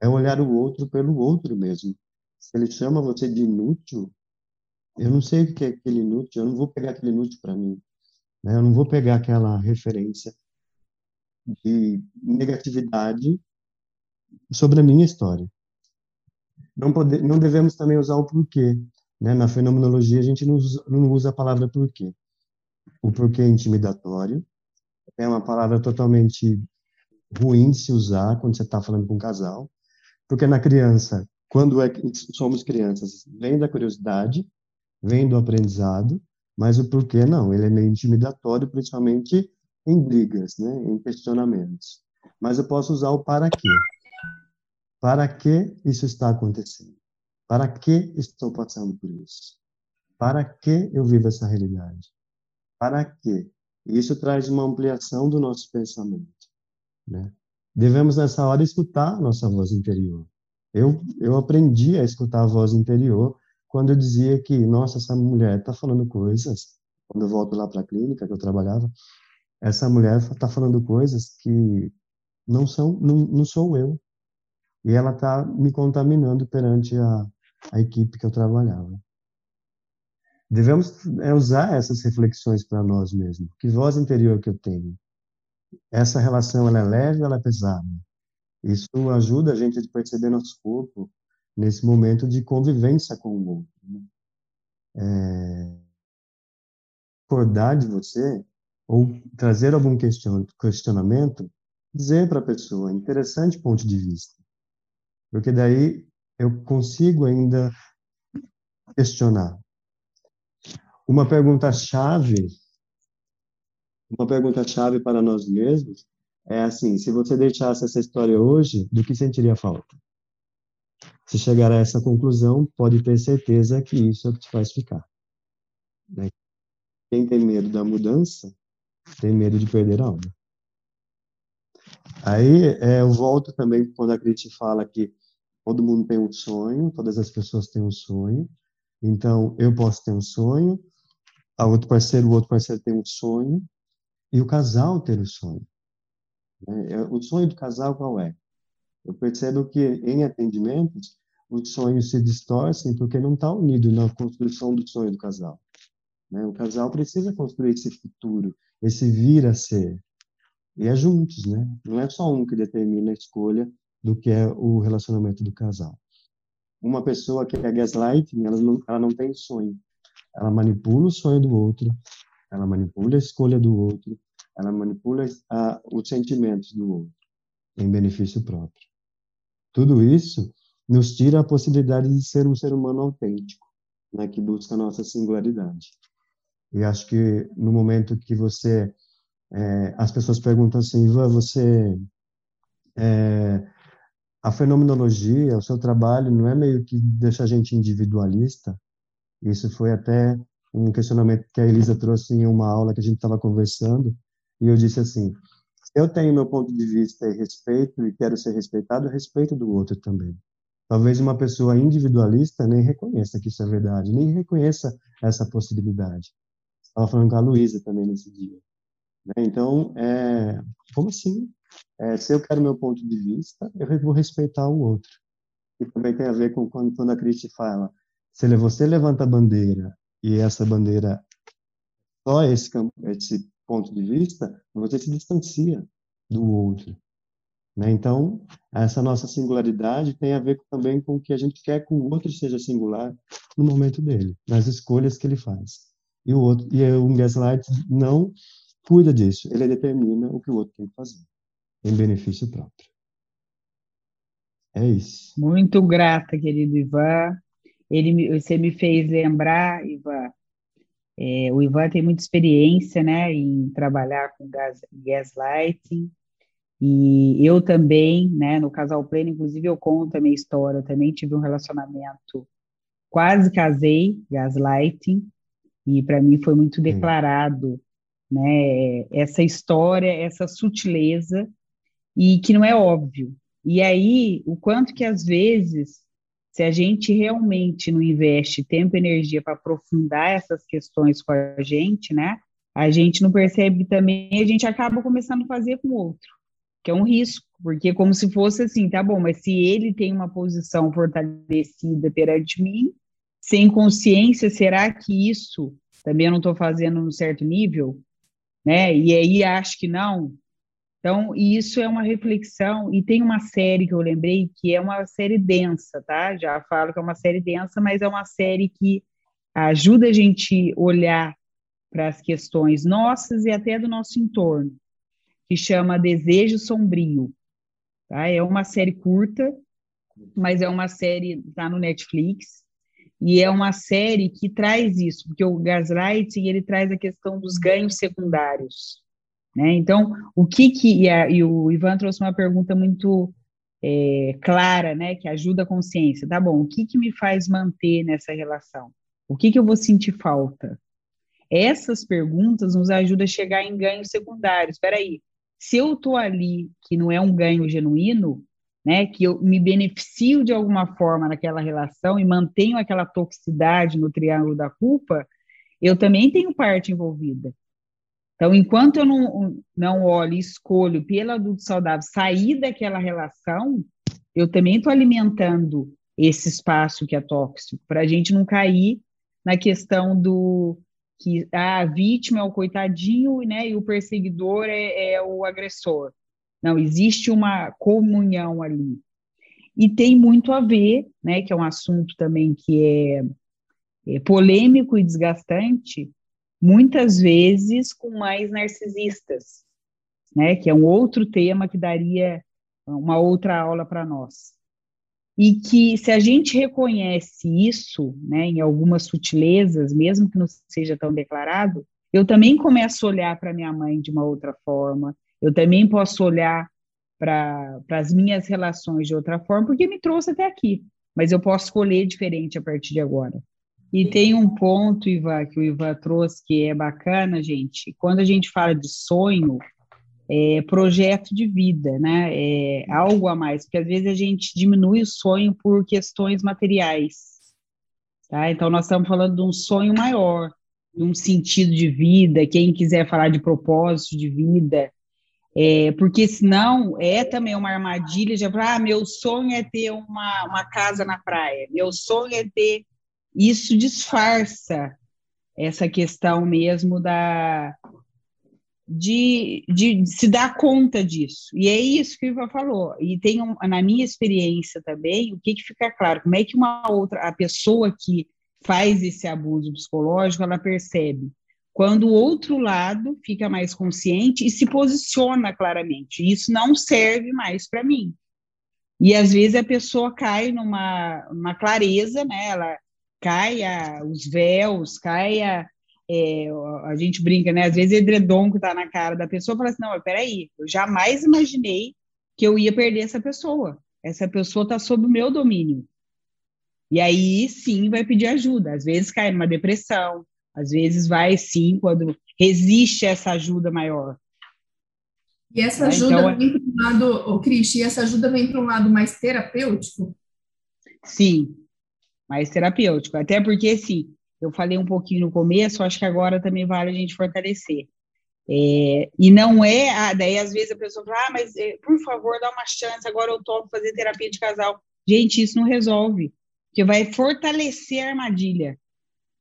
É olhar o outro pelo outro mesmo. Se ele chama você de inútil, eu não sei o que é aquele inútil, eu não vou pegar aquele inútil para mim. Né? Eu não vou pegar aquela referência de negatividade sobre a minha história. Não, pode, não devemos também usar o porquê. Né? Na fenomenologia, a gente não usa, não usa a palavra porquê. O porquê é intimidatório, é uma palavra totalmente ruim de se usar quando você está falando com um casal, porque na criança, quando é, somos crianças, vem da curiosidade, vem do aprendizado, mas o porquê não, ele é meio intimidatório, principalmente em brigas, né, em questionamentos. Mas eu posso usar o para quê. Para que isso está acontecendo? Para que estou passando por isso? Para que eu vivo essa realidade? Para que isso traz uma ampliação do nosso pensamento. Né? Devemos, nessa hora, escutar nossa voz interior. Eu, eu aprendi a escutar a voz interior quando eu dizia que, nossa, essa mulher está falando coisas. Quando eu volto lá para a clínica que eu trabalhava, essa mulher está falando coisas que não são, não, não sou eu. E ela está me contaminando perante a, a equipe que eu trabalhava. Devemos é, usar essas reflexões para nós mesmos. Que voz interior que eu tenho? essa relação ela é leve ou ela é pesada? Isso ajuda a gente a perceber nosso corpo nesse momento de convivência com o outro. Né? É, acordar de você ou trazer algum questionamento, dizer para a pessoa, interessante ponto de vista. Porque daí eu consigo ainda questionar. Uma pergunta-chave, uma pergunta-chave para nós mesmos é assim: se você deixasse essa história hoje, do que sentiria falta? Se chegar a essa conclusão, pode ter certeza que isso é o que te faz ficar. Né? Quem tem medo da mudança tem medo de perder a alma. Aí é, eu volto também quando a Criti fala que todo mundo tem um sonho, todas as pessoas têm um sonho. Então eu posso ter um sonho, a outro parceiro, o outro parceiro tem um sonho e o casal ter o sonho. Né? É, o sonho do casal qual é? Eu percebo que em atendimentos os sonhos se distorcem porque não está unido na construção do sonho do casal. Né? O casal precisa construir esse futuro, esse vir a ser. E é juntos, né? Não é só um que determina a escolha do que é o relacionamento do casal. Uma pessoa que é gaslighting, ela não, ela não tem sonho. Ela manipula o sonho do outro, ela manipula a escolha do outro, ela manipula a, os sentimentos do outro em benefício próprio. Tudo isso nos tira a possibilidade de ser um ser humano autêntico, né, que busca a nossa singularidade. E acho que no momento que você. É, as pessoas perguntam assim, Ivan, você. É, a fenomenologia, o seu trabalho, não é meio que deixa a gente individualista? Isso foi até um questionamento que a Elisa trouxe em uma aula que a gente estava conversando, e eu disse assim: eu tenho meu ponto de vista e respeito, e quero ser respeitado, respeito do outro também. Talvez uma pessoa individualista nem reconheça que isso é verdade, nem reconheça essa possibilidade. Estava falando com a Luísa também nesse dia. Né? Então, é, como assim? É, se eu quero meu ponto de vista, eu vou respeitar o outro. E também tem a ver com quando, quando a Cristi fala, se você levanta a bandeira e essa bandeira só esse, esse ponto de vista, você se distancia do outro. Né? Então, essa nossa singularidade tem a ver também com o que a gente quer que o outro seja singular no momento dele, nas escolhas que ele faz e o outro e o gaslight não cuida disso, ele determina o que o outro tem que fazer em benefício próprio. É isso. Muito grata, querido Ivan. Ele, você me fez lembrar, Ivan. É, o Ivan tem muita experiência, né, em trabalhar com gas, gaslighting. E eu também, né, no Casal Pleno, inclusive eu conto a minha história, eu também tive um relacionamento, quase casei, gaslighting, e para mim foi muito declarado, né, essa história, essa sutileza, e que não é óbvio. E aí, o quanto que às vezes, se a gente realmente não investe tempo e energia para aprofundar essas questões com a gente, né, a gente não percebe também a gente acaba começando a fazer com o outro, que é um risco, porque é como se fosse assim, tá bom, mas se ele tem uma posição fortalecida perante mim, sem consciência, será que isso também eu não estou fazendo no certo nível? Né? E aí acho que não. Então, isso é uma reflexão, e tem uma série que eu lembrei que é uma série densa, tá? Já falo que é uma série densa, mas é uma série que ajuda a gente olhar para as questões nossas e até do nosso entorno, que chama Desejo Sombrio. Tá? É uma série curta, mas é uma série, está no Netflix, e é uma série que traz isso, porque o gaslighting ele traz a questão dos ganhos secundários. Né? Então, o que que. E, a, e o Ivan trouxe uma pergunta muito é, clara, né, que ajuda a consciência. Tá bom, o que, que me faz manter nessa relação? O que, que eu vou sentir falta? Essas perguntas nos ajudam a chegar em ganhos secundários. Espera aí, se eu estou ali, que não é um ganho genuíno, né, que eu me beneficio de alguma forma naquela relação e mantenho aquela toxicidade no triângulo da culpa, eu também tenho parte envolvida. Então, enquanto eu não, não olho e escolho pelo adulto saudável sair daquela relação, eu também estou alimentando esse espaço que é tóxico, para a gente não cair na questão do que a vítima é o coitadinho, né, e o perseguidor é, é o agressor. Não, existe uma comunhão ali. E tem muito a ver, né, que é um assunto também que é, é polêmico e desgastante, muitas vezes com mais narcisistas, né, que é um outro tema que daria uma outra aula para nós. E que se a gente reconhece isso, né, em algumas sutilezas, mesmo que não seja tão declarado, eu também começo a olhar para minha mãe de uma outra forma, eu também posso olhar para as minhas relações de outra forma, porque me trouxe até aqui, mas eu posso escolher diferente a partir de agora. E tem um ponto, Ivan, que o Ivan trouxe que é bacana, gente. Quando a gente fala de sonho, é projeto de vida, né? É algo a mais, porque às vezes a gente diminui o sonho por questões materiais. Tá? Então, nós estamos falando de um sonho maior, de um sentido de vida. Quem quiser falar de propósito de vida, é, porque senão é também uma armadilha de ah, meu sonho é ter uma, uma casa na praia, meu sonho é ter isso disfarça essa questão mesmo da de, de, se dar conta disso. E é isso que o Ivan falou. E tem, um, na minha experiência também, o que, que fica claro? Como é que uma outra, a pessoa que faz esse abuso psicológico, ela percebe quando o outro lado fica mais consciente e se posiciona claramente. Isso não serve mais para mim. E às vezes a pessoa cai numa, numa clareza, né? Ela caia os véus, caia. É, a gente brinca, né? Às vezes edredom que tá na cara da pessoa fala assim: não, peraí, eu jamais imaginei que eu ia perder essa pessoa. Essa pessoa está sob o meu domínio. E aí sim vai pedir ajuda. Às vezes cai numa depressão, às vezes vai sim quando resiste essa ajuda maior. E essa ajuda então, vem para um lado, oh, Cris, e essa ajuda vem para um lado mais terapêutico? Sim, mais terapêutico. Até porque, assim, eu falei um pouquinho no começo, acho que agora também vale a gente fortalecer. É, e não é, ah, daí às vezes a pessoa fala, ah, mas é, por favor, dá uma chance, agora eu topo fazer terapia de casal. Gente, isso não resolve, porque vai fortalecer a armadilha.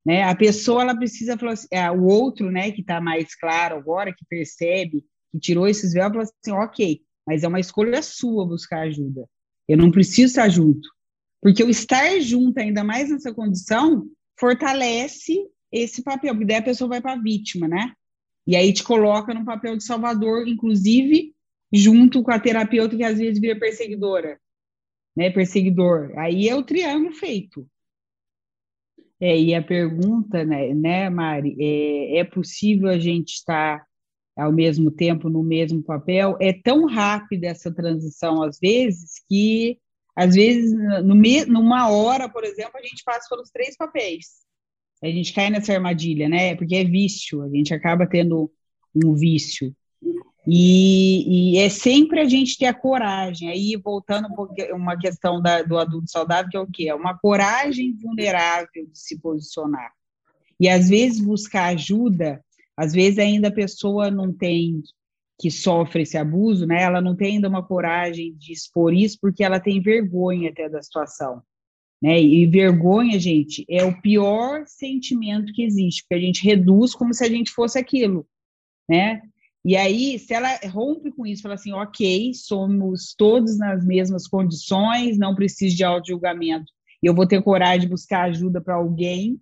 Né? A pessoa ela precisa assim, é, o outro, né, que está mais claro agora, que percebe, que tirou esses véus, fala assim, ok, mas é uma escolha sua buscar ajuda. Eu não preciso estar junto. Porque o estar junto, ainda mais nessa condição, fortalece esse papel, porque daí a pessoa vai para a vítima, né? E aí te coloca no papel de salvador, inclusive junto com a terapeuta que às vezes vira perseguidora, né? Perseguidor. Aí é o triângulo feito. É, e a pergunta, né, né Mari, é, é possível a gente estar ao mesmo tempo no mesmo papel? É tão rápida essa transição às vezes que às vezes, no, numa hora, por exemplo, a gente passa pelos três papéis. A gente cai nessa armadilha, né? Porque é vício, a gente acaba tendo um vício. E, e é sempre a gente ter a coragem. Aí, voltando um pouco, uma questão da, do adulto saudável, que é o quê? É uma coragem vulnerável de se posicionar. E, às vezes, buscar ajuda, às vezes ainda a pessoa não tem que sofre esse abuso, né, ela não tem ainda uma coragem de expor isso porque ela tem vergonha até da situação. Né? E vergonha, gente, é o pior sentimento que existe, porque a gente reduz como se a gente fosse aquilo, né? E aí, se ela rompe com isso, fala assim, ok, somos todos nas mesmas condições, não preciso de auto-julgamento, eu vou ter coragem de buscar ajuda para alguém,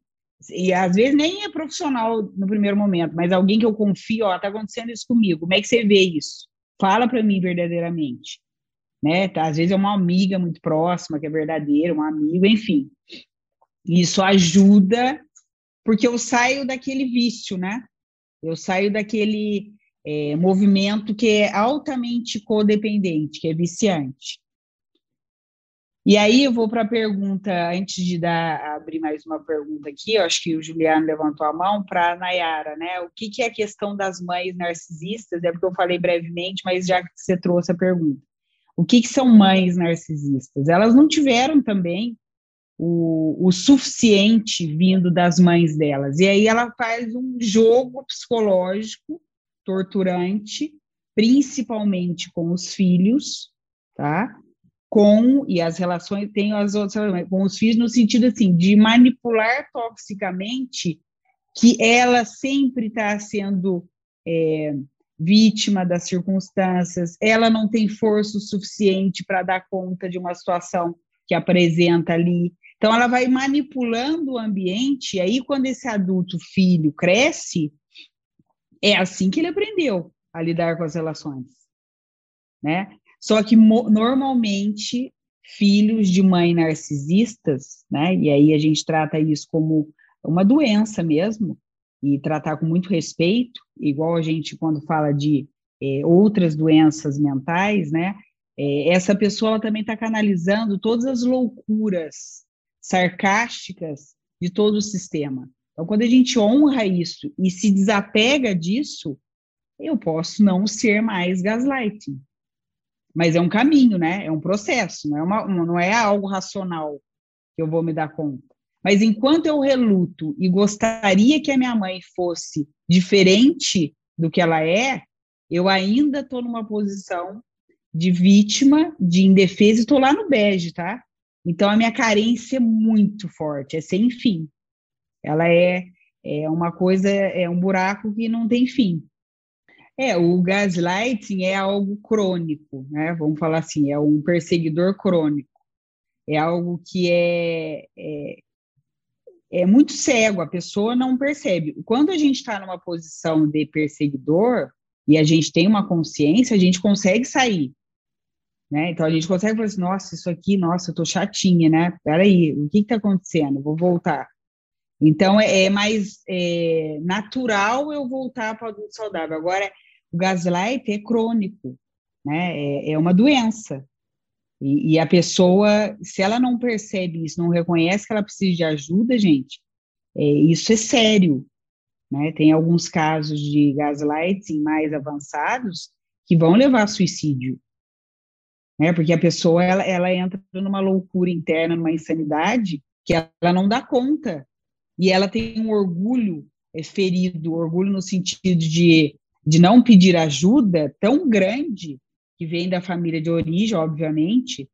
e às vezes nem é profissional no primeiro momento, mas alguém que eu confio, ó, tá acontecendo isso comigo, como é que você vê isso? Fala para mim verdadeiramente, né? Tá, às vezes é uma amiga muito próxima, que é verdadeira, um amigo, enfim. Isso ajuda, porque eu saio daquele vício, né? Eu saio daquele é, movimento que é altamente codependente, que é viciante. E aí eu vou para a pergunta, antes de dar, abrir mais uma pergunta aqui, eu acho que o Juliano levantou a mão para a Nayara, né? O que, que é a questão das mães narcisistas? É porque eu falei brevemente, mas já que você trouxe a pergunta. O que, que são mães narcisistas? Elas não tiveram também o, o suficiente vindo das mães delas. E aí ela faz um jogo psicológico torturante, principalmente com os filhos, tá? Com, e as relações, tem as outras com os filhos no sentido, assim, de manipular toxicamente que ela sempre está sendo é, vítima das circunstâncias, ela não tem força suficiente para dar conta de uma situação que apresenta ali. Então, ela vai manipulando o ambiente, e aí, quando esse adulto filho cresce, é assim que ele aprendeu a lidar com as relações. Né? Só que, normalmente, filhos de mães narcisistas, né? e aí a gente trata isso como uma doença mesmo, e tratar com muito respeito, igual a gente, quando fala de é, outras doenças mentais, né? É, essa pessoa também está canalizando todas as loucuras sarcásticas de todo o sistema. Então, quando a gente honra isso e se desapega disso, eu posso não ser mais gaslighting. Mas é um caminho, né? É um processo, não é, uma, não é algo racional que eu vou me dar conta. Mas enquanto eu reluto e gostaria que a minha mãe fosse diferente do que ela é, eu ainda estou numa posição de vítima, de indefesa, e estou lá no bege, tá? Então a minha carência é muito forte, é sem fim. Ela é, é uma coisa, é um buraco que não tem fim. É, o gaslighting é algo crônico, né? Vamos falar assim, é um perseguidor crônico. É algo que é, é é muito cego, a pessoa não percebe. Quando a gente está numa posição de perseguidor e a gente tem uma consciência, a gente consegue sair. Né? Então a gente consegue falar assim, nossa, isso aqui, nossa, eu tô chatinha, né? Peraí, o que está acontecendo? Vou voltar. Então é, é mais é, natural eu voltar para o adulto saudável. Agora, o gaslight é crônico, né? É, é uma doença. E, e, a pessoa, se ela não percebe isso, não reconhece que ela precisa de ajuda, gente, é, isso é sério. Né? Tem alguns casos de gaslighting mais avançados que vão levar a suicídio. Né? Porque a pessoa ela, ela entra numa loucura interna, numa insanidade, que ela não dá conta. E ela tem um orgulho é, ferido, orgulho no sentido de, de não pedir ajuda tão grande que vem da família de origem, obviamente,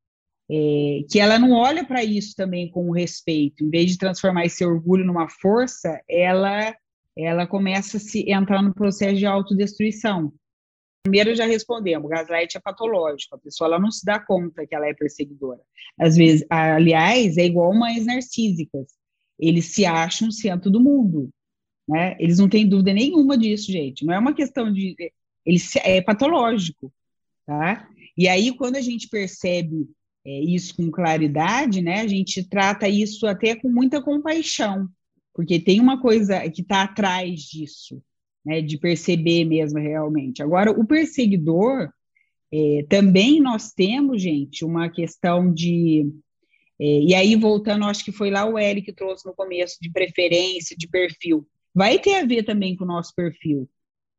é, que ela não olha para isso também com respeito. Em vez de transformar esse orgulho numa força, ela ela começa a se entrar no processo de autodestruição. Primeiro já respondemos, o gaslight é patológico, a pessoa ela não se dá conta que ela é perseguidora. Às vezes, aliás, é igual mães narcísicas. Eles se acham centro do mundo, né? Eles não têm dúvida nenhuma disso, gente. Não é uma questão de eles é patológico tá? E aí, quando a gente percebe é, isso com claridade, né, a gente trata isso até com muita compaixão, porque tem uma coisa que está atrás disso, né, de perceber mesmo realmente. Agora, o perseguidor, é, também nós temos, gente, uma questão de. É, e aí, voltando, acho que foi lá o Eric que trouxe no começo, de preferência, de perfil. Vai ter a ver também com o nosso perfil.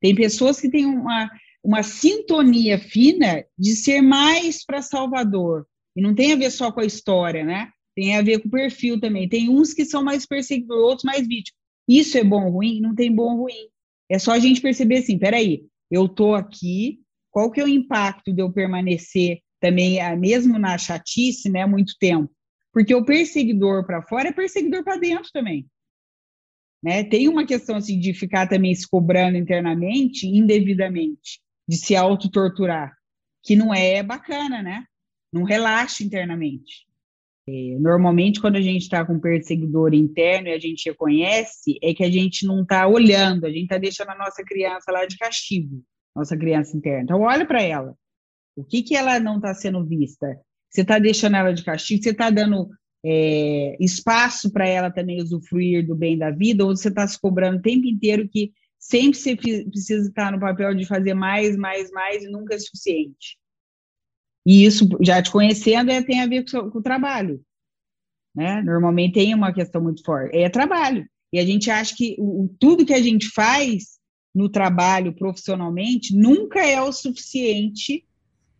Tem pessoas que têm uma, uma sintonia fina de ser mais para Salvador. E não tem a ver só com a história, né? Tem a ver com o perfil também. Tem uns que são mais perseguidores, outros mais vítimas. Isso é bom ou ruim? Não tem bom ou ruim. É só a gente perceber assim, peraí, eu tô aqui, qual que é o impacto de eu permanecer também, ah, mesmo na chatice, né, muito tempo? Porque o perseguidor para fora é perseguidor para dentro também. Né? Tem uma questão assim de ficar também se cobrando internamente, indevidamente de se autotorturar, que não é bacana, né? Não relaxa internamente. É, normalmente, quando a gente está com um perseguidor interno e a gente reconhece, é que a gente não está olhando, a gente está deixando a nossa criança lá de castigo, nossa criança interna. Então, olha para ela. O que, que ela não está sendo vista? Você está deixando ela de castigo? Você está dando é, espaço para ela também usufruir do bem da vida? Ou você está se cobrando o tempo inteiro que sempre você precisa estar no papel de fazer mais, mais, mais e nunca é suficiente. E isso, já te conhecendo, é, tem a ver com, com o trabalho. Né? Normalmente tem uma questão muito forte. É trabalho. E a gente acha que o, tudo que a gente faz no trabalho profissionalmente nunca é o suficiente.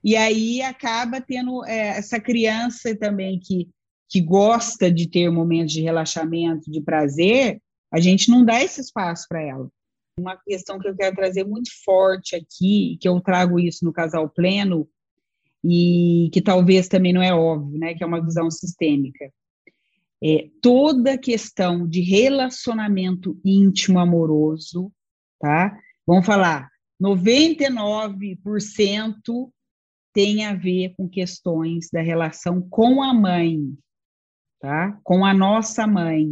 E aí acaba tendo é, essa criança também que, que gosta de ter momentos de relaxamento, de prazer, a gente não dá esse espaço para ela uma questão que eu quero trazer muito forte aqui, que eu trago isso no Casal Pleno, e que talvez também não é óbvio, né, que é uma visão sistêmica. é, toda questão de relacionamento íntimo amoroso, tá? Vamos falar, 99% tem a ver com questões da relação com a mãe, tá? Com a nossa mãe,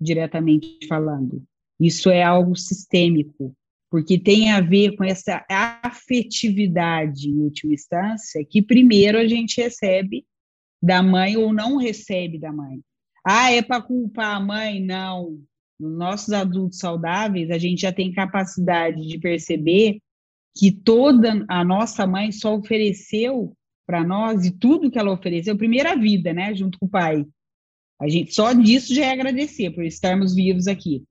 diretamente falando. Isso é algo sistêmico, porque tem a ver com essa afetividade, em última instância, que primeiro a gente recebe da mãe ou não recebe da mãe. Ah, é para culpar a mãe? Não. Nos nossos adultos saudáveis, a gente já tem capacidade de perceber que toda a nossa mãe só ofereceu para nós, e tudo que ela ofereceu, primeiro a vida, né, junto com o pai. A gente só disso já é agradecer por estarmos vivos aqui.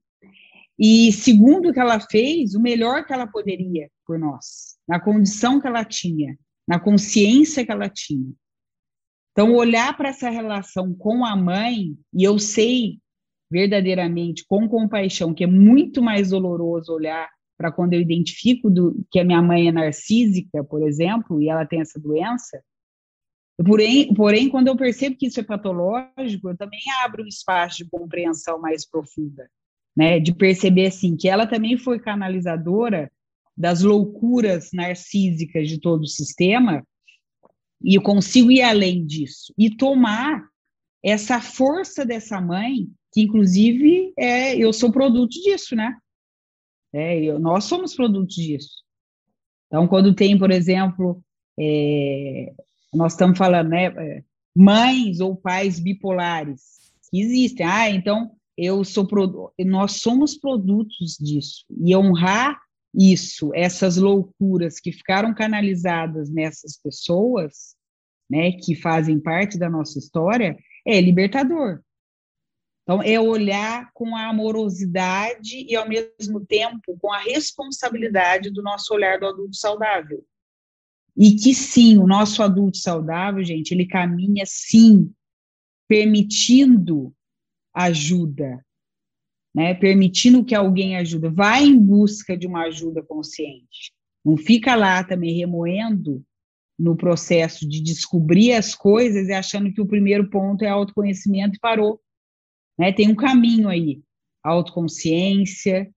E segundo o que ela fez, o melhor que ela poderia por nós, na condição que ela tinha, na consciência que ela tinha. Então, olhar para essa relação com a mãe, e eu sei verdadeiramente, com compaixão, que é muito mais doloroso olhar para quando eu identifico do, que a minha mãe é narcísica, por exemplo, e ela tem essa doença. Porém, porém, quando eu percebo que isso é patológico, eu também abro um espaço de compreensão mais profunda, né? De perceber assim que ela também foi canalizadora das loucuras narcísicas de todo o sistema e eu consigo ir além disso e tomar essa força dessa mãe, que inclusive é, eu sou produto disso, né? É, eu, nós somos produtos disso. Então, quando tem, por exemplo, é, nós estamos falando, né, é, mães ou pais bipolares, que existem. Ah, então eu sou nós somos produtos disso e honrar isso, essas loucuras que ficaram canalizadas nessas pessoas, né, que fazem parte da nossa história, é libertador. Então, é olhar com a amorosidade e, ao mesmo tempo, com a responsabilidade do nosso olhar do adulto saudável. E que, sim, o nosso adulto saudável, gente, ele caminha, sim, permitindo ajuda, né? permitindo que alguém ajude. Vai em busca de uma ajuda consciente. Não fica lá também remoendo no processo de descobrir as coisas e achando que o primeiro ponto é autoconhecimento e parou. Né? Tem um caminho aí, autoconsciência,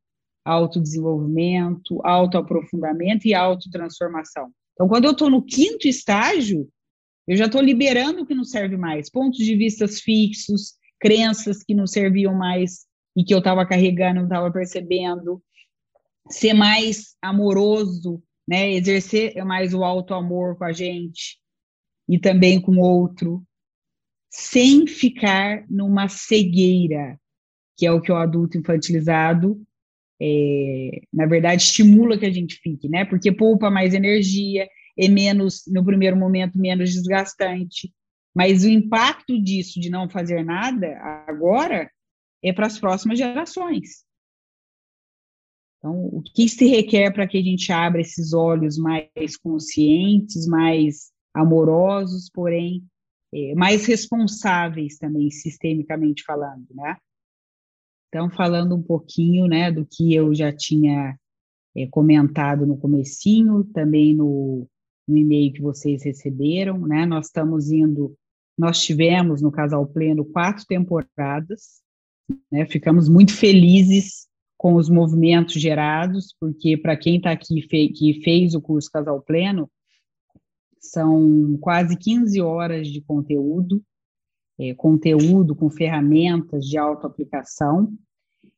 autodesenvolvimento, autoaprofundamento e autotransformação. Então, quando eu estou no quinto estágio, eu já estou liberando o que não serve mais, pontos de vistas fixos, crenças que não serviam mais e que eu estava carregando, não estava percebendo, ser mais amoroso, né? exercer mais o alto amor com a gente e também com o outro, sem ficar numa cegueira, que é o que o adulto infantilizado, é, na verdade, estimula que a gente fique, né? Porque poupa mais energia, é menos, no primeiro momento, menos desgastante. Mas o impacto disso, de não fazer nada agora, é para as próximas gerações. Então, o que se requer para que a gente abra esses olhos mais conscientes, mais amorosos, porém é, mais responsáveis também, sistemicamente falando, né? Então, falando um pouquinho, né, do que eu já tinha é, comentado no comecinho, também no, no e-mail que vocês receberam, né, nós estamos indo, nós tivemos no Casal Pleno quatro temporadas, né, ficamos muito felizes com os movimentos gerados, porque para quem está aqui fe que fez o curso Casal Pleno, são quase 15 horas de conteúdo, é, conteúdo com ferramentas de autoaplicação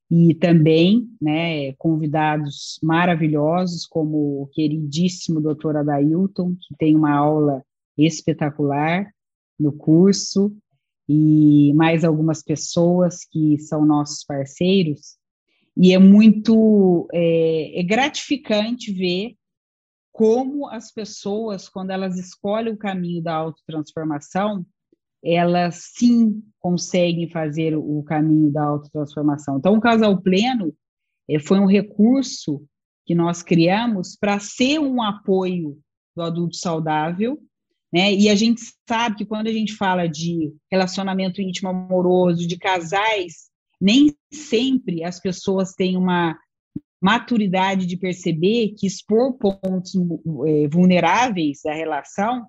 e também né, convidados maravilhosos, como o queridíssimo doutor Adailton, que tem uma aula espetacular no curso, e mais algumas pessoas que são nossos parceiros, e é muito é, é gratificante ver como as pessoas, quando elas escolhem o caminho da autotransformação, elas sim conseguem fazer o caminho da autotransformação. Então, o casal pleno eh, foi um recurso que nós criamos para ser um apoio do adulto saudável, né? E a gente sabe que quando a gente fala de relacionamento íntimo amoroso, de casais, nem sempre as pessoas têm uma maturidade de perceber que expor pontos é, vulneráveis da relação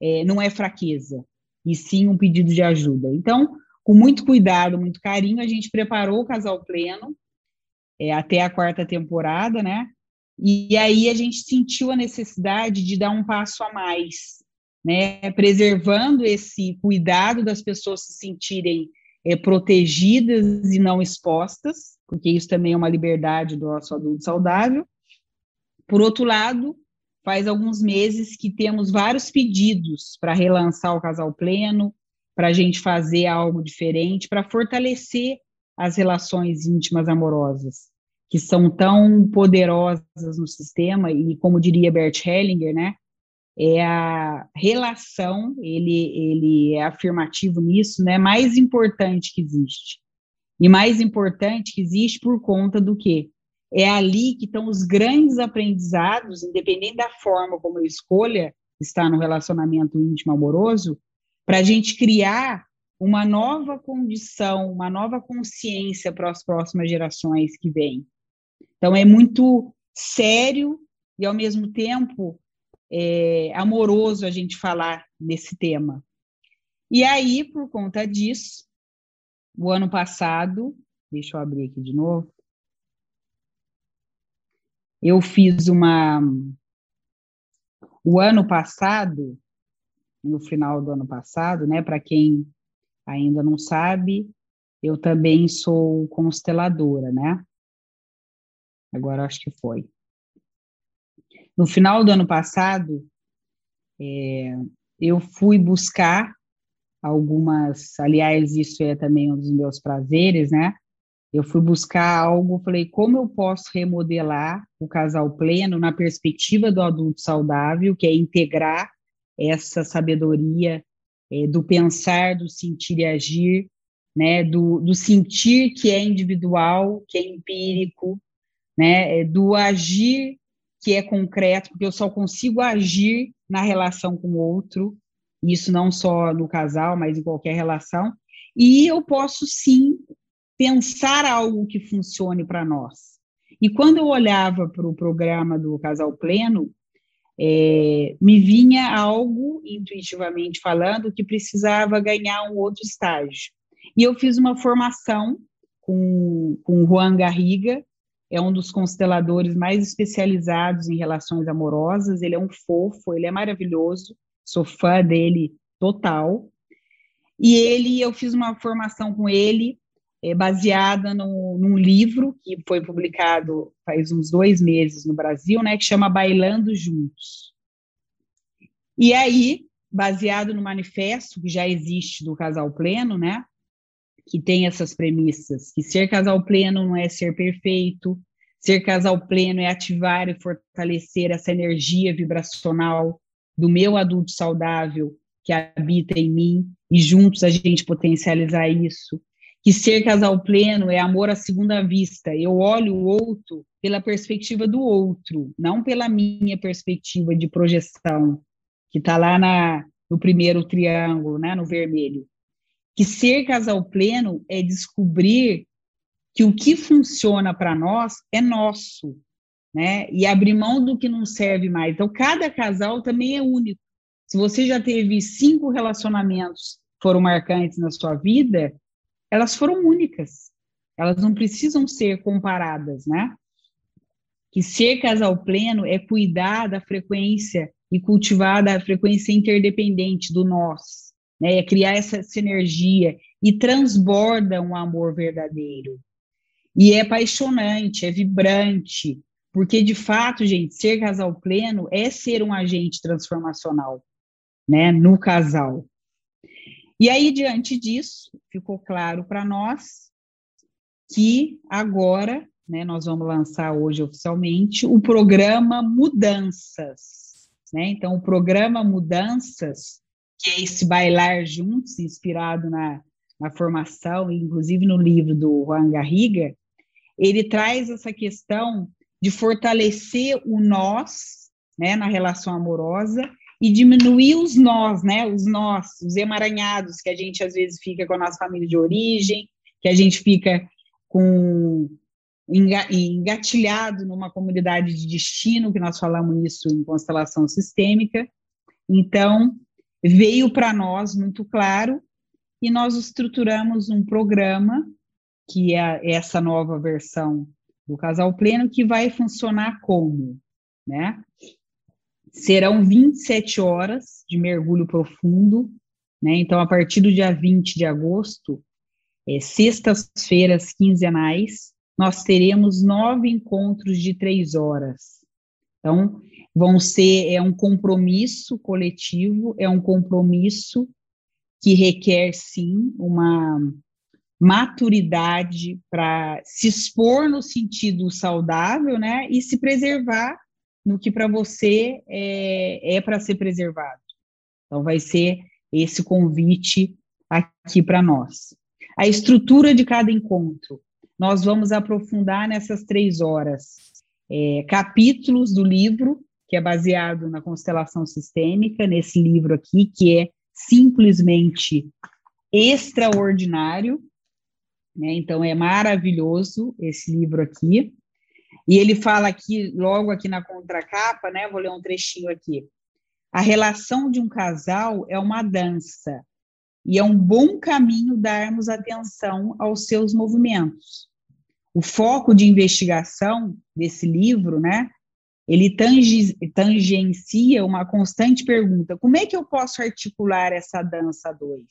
é, não é fraqueza, e sim um pedido de ajuda. Então, com muito cuidado, muito carinho, a gente preparou o Casal Pleno é, até a quarta temporada, né? E aí a gente sentiu a necessidade de dar um passo a mais, né? Preservando esse cuidado das pessoas se sentirem é, protegidas e não expostas, porque isso também é uma liberdade do nosso adulto saudável. Por outro lado, faz alguns meses que temos vários pedidos para relançar o casal pleno, para a gente fazer algo diferente, para fortalecer as relações íntimas amorosas, que são tão poderosas no sistema, e como diria Bert Hellinger, né, é a relação, ele, ele é afirmativo nisso, né, mais importante que existe. E mais importante que existe por conta do quê? É ali que estão os grandes aprendizados, independente da forma como eu escolha estar no relacionamento íntimo amoroso, para a gente criar uma nova condição, uma nova consciência para as próximas gerações que vêm. Então, é muito sério e, ao mesmo tempo, é, amoroso a gente falar nesse tema. E aí, por conta disso, o ano passado, deixa eu abrir aqui de novo, eu fiz uma. O ano passado, no final do ano passado, né, para quem ainda não sabe, eu também sou consteladora, né? Agora acho que foi. No final do ano passado, é, eu fui buscar algumas, aliás, isso é também um dos meus prazeres, né? Eu fui buscar algo, falei, como eu posso remodelar o casal pleno na perspectiva do adulto saudável, que é integrar essa sabedoria é, do pensar, do sentir e agir, né? Do, do sentir que é individual, que é empírico, né? É, do agir que é concreto, porque eu só consigo agir na relação com o outro, isso não só no casal, mas em qualquer relação, e eu posso sim pensar algo que funcione para nós. E quando eu olhava para o programa do Casal Pleno, é, me vinha algo, intuitivamente falando, que precisava ganhar um outro estágio. E eu fiz uma formação com, com o Juan Garriga, é um dos consteladores mais especializados em relações amorosas, ele é um fofo, ele é maravilhoso, sou fã dele total. E ele, eu fiz uma formação com ele, é, baseada no, num livro que foi publicado faz uns dois meses no Brasil, né, que chama Bailando Juntos. E aí, baseado no manifesto que já existe do Casal Pleno, né, que tem essas premissas, que ser casal pleno não é ser perfeito, ser casal pleno é ativar e fortalecer essa energia vibracional do meu adulto saudável que habita em mim e juntos a gente potencializar isso. Que ser casal pleno é amor à segunda vista. Eu olho o outro pela perspectiva do outro, não pela minha perspectiva de projeção, que está lá na, no primeiro triângulo, né, no vermelho que ser casal pleno é descobrir que o que funciona para nós é nosso, né? E abrir mão do que não serve mais. Então, cada casal também é único. Se você já teve cinco relacionamentos foram marcantes na sua vida, elas foram únicas. Elas não precisam ser comparadas, né? Que ser casal pleno é cuidar da frequência e cultivar da frequência interdependente do nós né? É criar essa sinergia e transborda um amor verdadeiro. E é apaixonante, é vibrante, porque de fato, gente, ser casal pleno é ser um agente transformacional, né, no casal. E aí, diante disso, ficou claro para nós que agora, né, nós vamos lançar hoje oficialmente o programa Mudanças. Né? Então, o programa Mudanças que é esse bailar juntos, inspirado na, na formação, inclusive no livro do Juan Garriga, ele traz essa questão de fortalecer o nós, né, na relação amorosa e diminuir os nós, né, os nós, os emaranhados que a gente às vezes fica com a nossa família de origem, que a gente fica com engatilhado numa comunidade de destino, que nós falamos isso em constelação sistêmica. Então, veio para nós muito claro, e nós estruturamos um programa, que é essa nova versão do Casal Pleno, que vai funcionar como, né? Serão 27 horas de mergulho profundo, né? Então, a partir do dia 20 de agosto, é, sextas-feiras quinzenais, nós teremos nove encontros de três horas. Então, vão ser, é um compromisso coletivo, é um compromisso que requer, sim, uma maturidade para se expor no sentido saudável, né, e se preservar no que para você é, é para ser preservado. Então, vai ser esse convite aqui para nós. A estrutura de cada encontro. Nós vamos aprofundar nessas três horas é, capítulos do livro, que é baseado na constelação sistêmica, nesse livro aqui, que é simplesmente extraordinário, né? Então é maravilhoso esse livro aqui. E ele fala aqui, logo aqui na contracapa, né? Vou ler um trechinho aqui. A relação de um casal é uma dança, e é um bom caminho darmos atenção aos seus movimentos. O foco de investigação desse livro, né, ele tange, tangencia uma constante pergunta: como é que eu posso articular essa dança 2?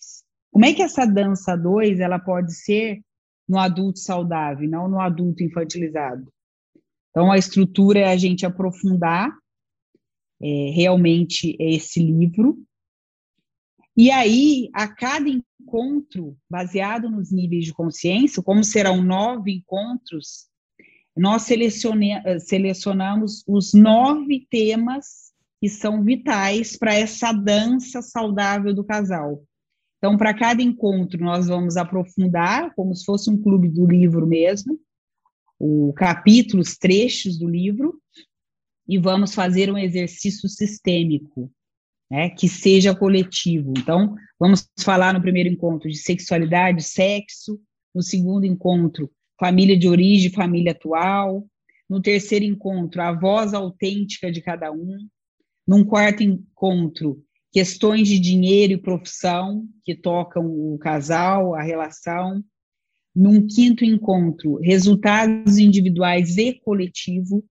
Como é que essa dança 2 ela pode ser no adulto saudável, não no adulto infantilizado? Então, a estrutura é a gente aprofundar é, realmente esse livro, e aí, a cada encontro, baseado nos níveis de consciência, como serão nove encontros, nós selecionamos os nove temas que são vitais para essa dança saudável do casal. Então, para cada encontro, nós vamos aprofundar, como se fosse um clube do livro mesmo, o capítulo, os trechos do livro, e vamos fazer um exercício sistêmico né, que seja coletivo. Então, vamos falar no primeiro encontro de sexualidade, sexo, no segundo encontro, família de origem, família atual, no terceiro encontro, a voz autêntica de cada um, num quarto encontro, questões de dinheiro e profissão que tocam o casal, a relação, num quinto encontro, resultados individuais e coletivo,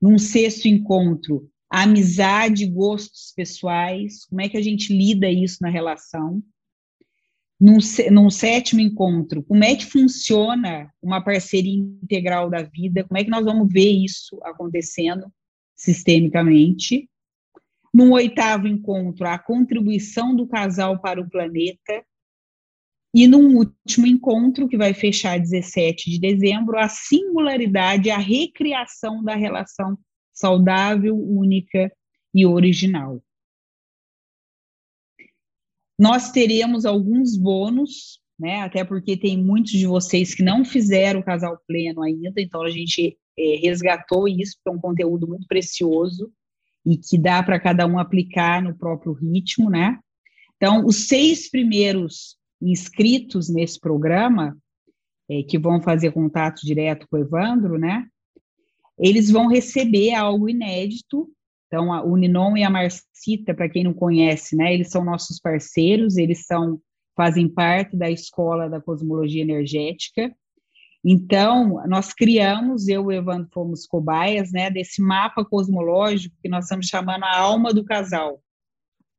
num sexto encontro, amizade, gostos pessoais, como é que a gente lida isso na relação. Num, num, sétimo encontro, como é que funciona uma parceria integral da vida, como é que nós vamos ver isso acontecendo sistemicamente. Num oitavo encontro, a contribuição do casal para o planeta. E num último encontro, que vai fechar 17 de dezembro, a singularidade, a recriação da relação saudável, única e original. Nós teremos alguns bônus, né? Até porque tem muitos de vocês que não fizeram o casal pleno ainda, então a gente é, resgatou isso, que é um conteúdo muito precioso e que dá para cada um aplicar no próprio ritmo, né? Então, os seis primeiros inscritos nesse programa, é, que vão fazer contato direto com o Evandro, né? eles vão receber algo inédito. Então, a Uninom e a Marcita, para quem não conhece, né, eles são nossos parceiros, eles são fazem parte da escola da cosmologia energética. Então, nós criamos, eu e o Evandro fomos cobaias, né, desse mapa cosmológico que nós estamos chamando a alma do casal.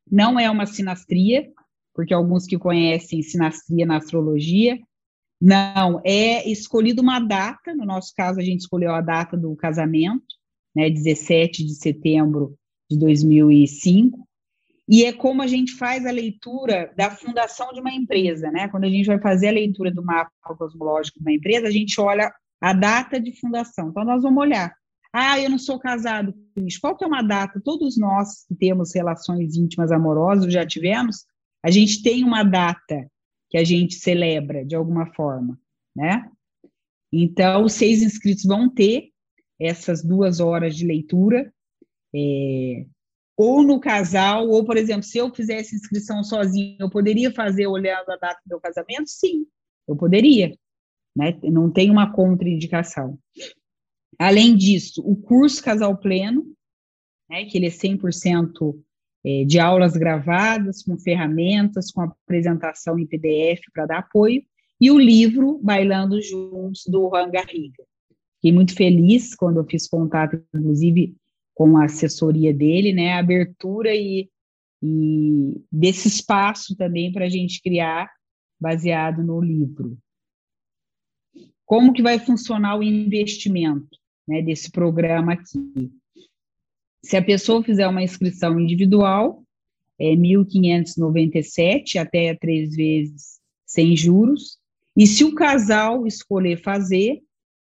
Não é uma sinastria, porque alguns que conhecem sinastria na astrologia, não, é escolhida uma data, no nosso caso a gente escolheu a data do casamento, né, 17 de setembro de 2005, e é como a gente faz a leitura da fundação de uma empresa, né? Quando a gente vai fazer a leitura do mapa cosmológico de uma empresa, a gente olha a data de fundação. Então nós vamos olhar. Ah, eu não sou casado, qual que é uma data? Todos nós que temos relações íntimas amorosas, já tivemos, a gente tem uma data que a gente celebra de alguma forma, né? Então, os seis inscritos vão ter essas duas horas de leitura, é, ou no casal, ou, por exemplo, se eu fizesse inscrição sozinho, eu poderia fazer olhando a data do meu casamento? Sim, eu poderia, né? Não tem uma contraindicação. Além disso, o curso Casal Pleno, né, que ele é 100% é, de aulas gravadas, com ferramentas, com apresentação em PDF para dar apoio, e o livro Bailando Juntos, do Juan Garriga. Fiquei muito feliz quando eu fiz contato, inclusive, com a assessoria dele, né, a abertura e, e desse espaço também para a gente criar, baseado no livro. Como que vai funcionar o investimento né, desse programa aqui? Se a pessoa fizer uma inscrição individual, é 1.597 até três vezes sem juros. E se o casal escolher fazer,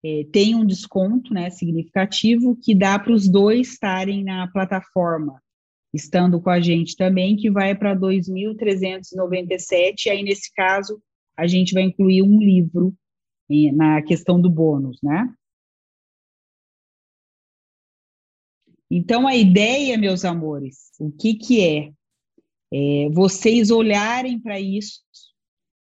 é, tem um desconto né, significativo que dá para os dois estarem na plataforma, estando com a gente também, que vai para 2.397. Aí, nesse caso, a gente vai incluir um livro na questão do bônus, né? Então, a ideia, meus amores, o que, que é? é vocês olharem para isso,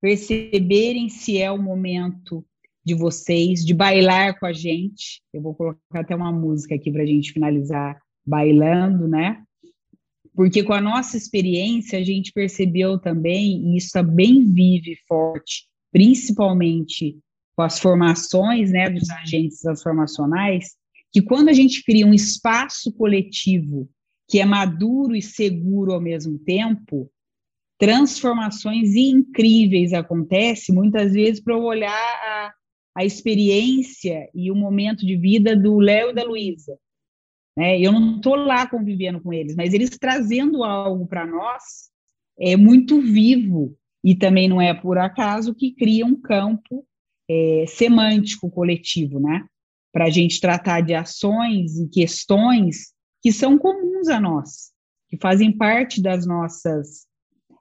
perceberem se é o momento de vocês, de bailar com a gente. Eu vou colocar até uma música aqui para a gente finalizar bailando, né? Porque com a nossa experiência, a gente percebeu também, e isso é bem vive forte, principalmente com as formações né, dos agentes transformacionais, que quando a gente cria um espaço coletivo que é maduro e seguro ao mesmo tempo, transformações incríveis acontecem, muitas vezes para eu olhar a, a experiência e o momento de vida do Léo e da Luísa. Né? Eu não estou lá convivendo com eles, mas eles trazendo algo para nós é muito vivo e também não é por acaso que cria um campo é, semântico coletivo, né? Para a gente tratar de ações e questões que são comuns a nós, que fazem parte das nossas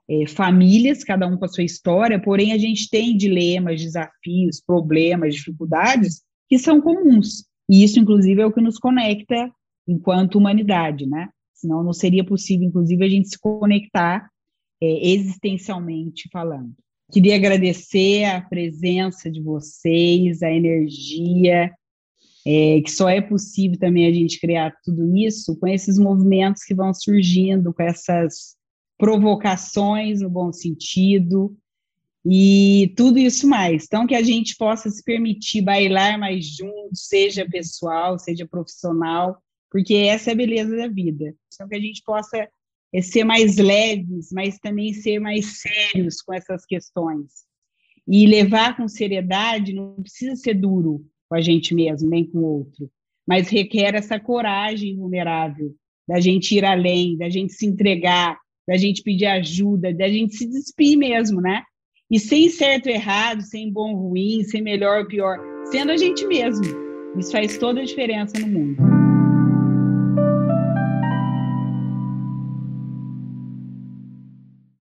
é, famílias, cada um com a sua história, porém a gente tem dilemas, desafios, problemas, dificuldades que são comuns. E isso, inclusive, é o que nos conecta enquanto humanidade, né? Senão não seria possível, inclusive, a gente se conectar é, existencialmente falando. Queria agradecer a presença de vocês, a energia, é, que só é possível também a gente criar tudo isso com esses movimentos que vão surgindo, com essas provocações no bom sentido e tudo isso mais. Então, que a gente possa se permitir bailar mais juntos, seja pessoal, seja profissional, porque essa é a beleza da vida. Então, que a gente possa é, ser mais leves, mas também ser mais sérios com essas questões. E levar com seriedade não precisa ser duro, com a gente mesmo, nem com o outro. Mas requer essa coragem vulnerável da gente ir além, da gente se entregar, da gente pedir ajuda, da gente se despir mesmo, né? E sem certo errado, sem bom ruim, sem melhor ou pior, sendo a gente mesmo. Isso faz toda a diferença no mundo.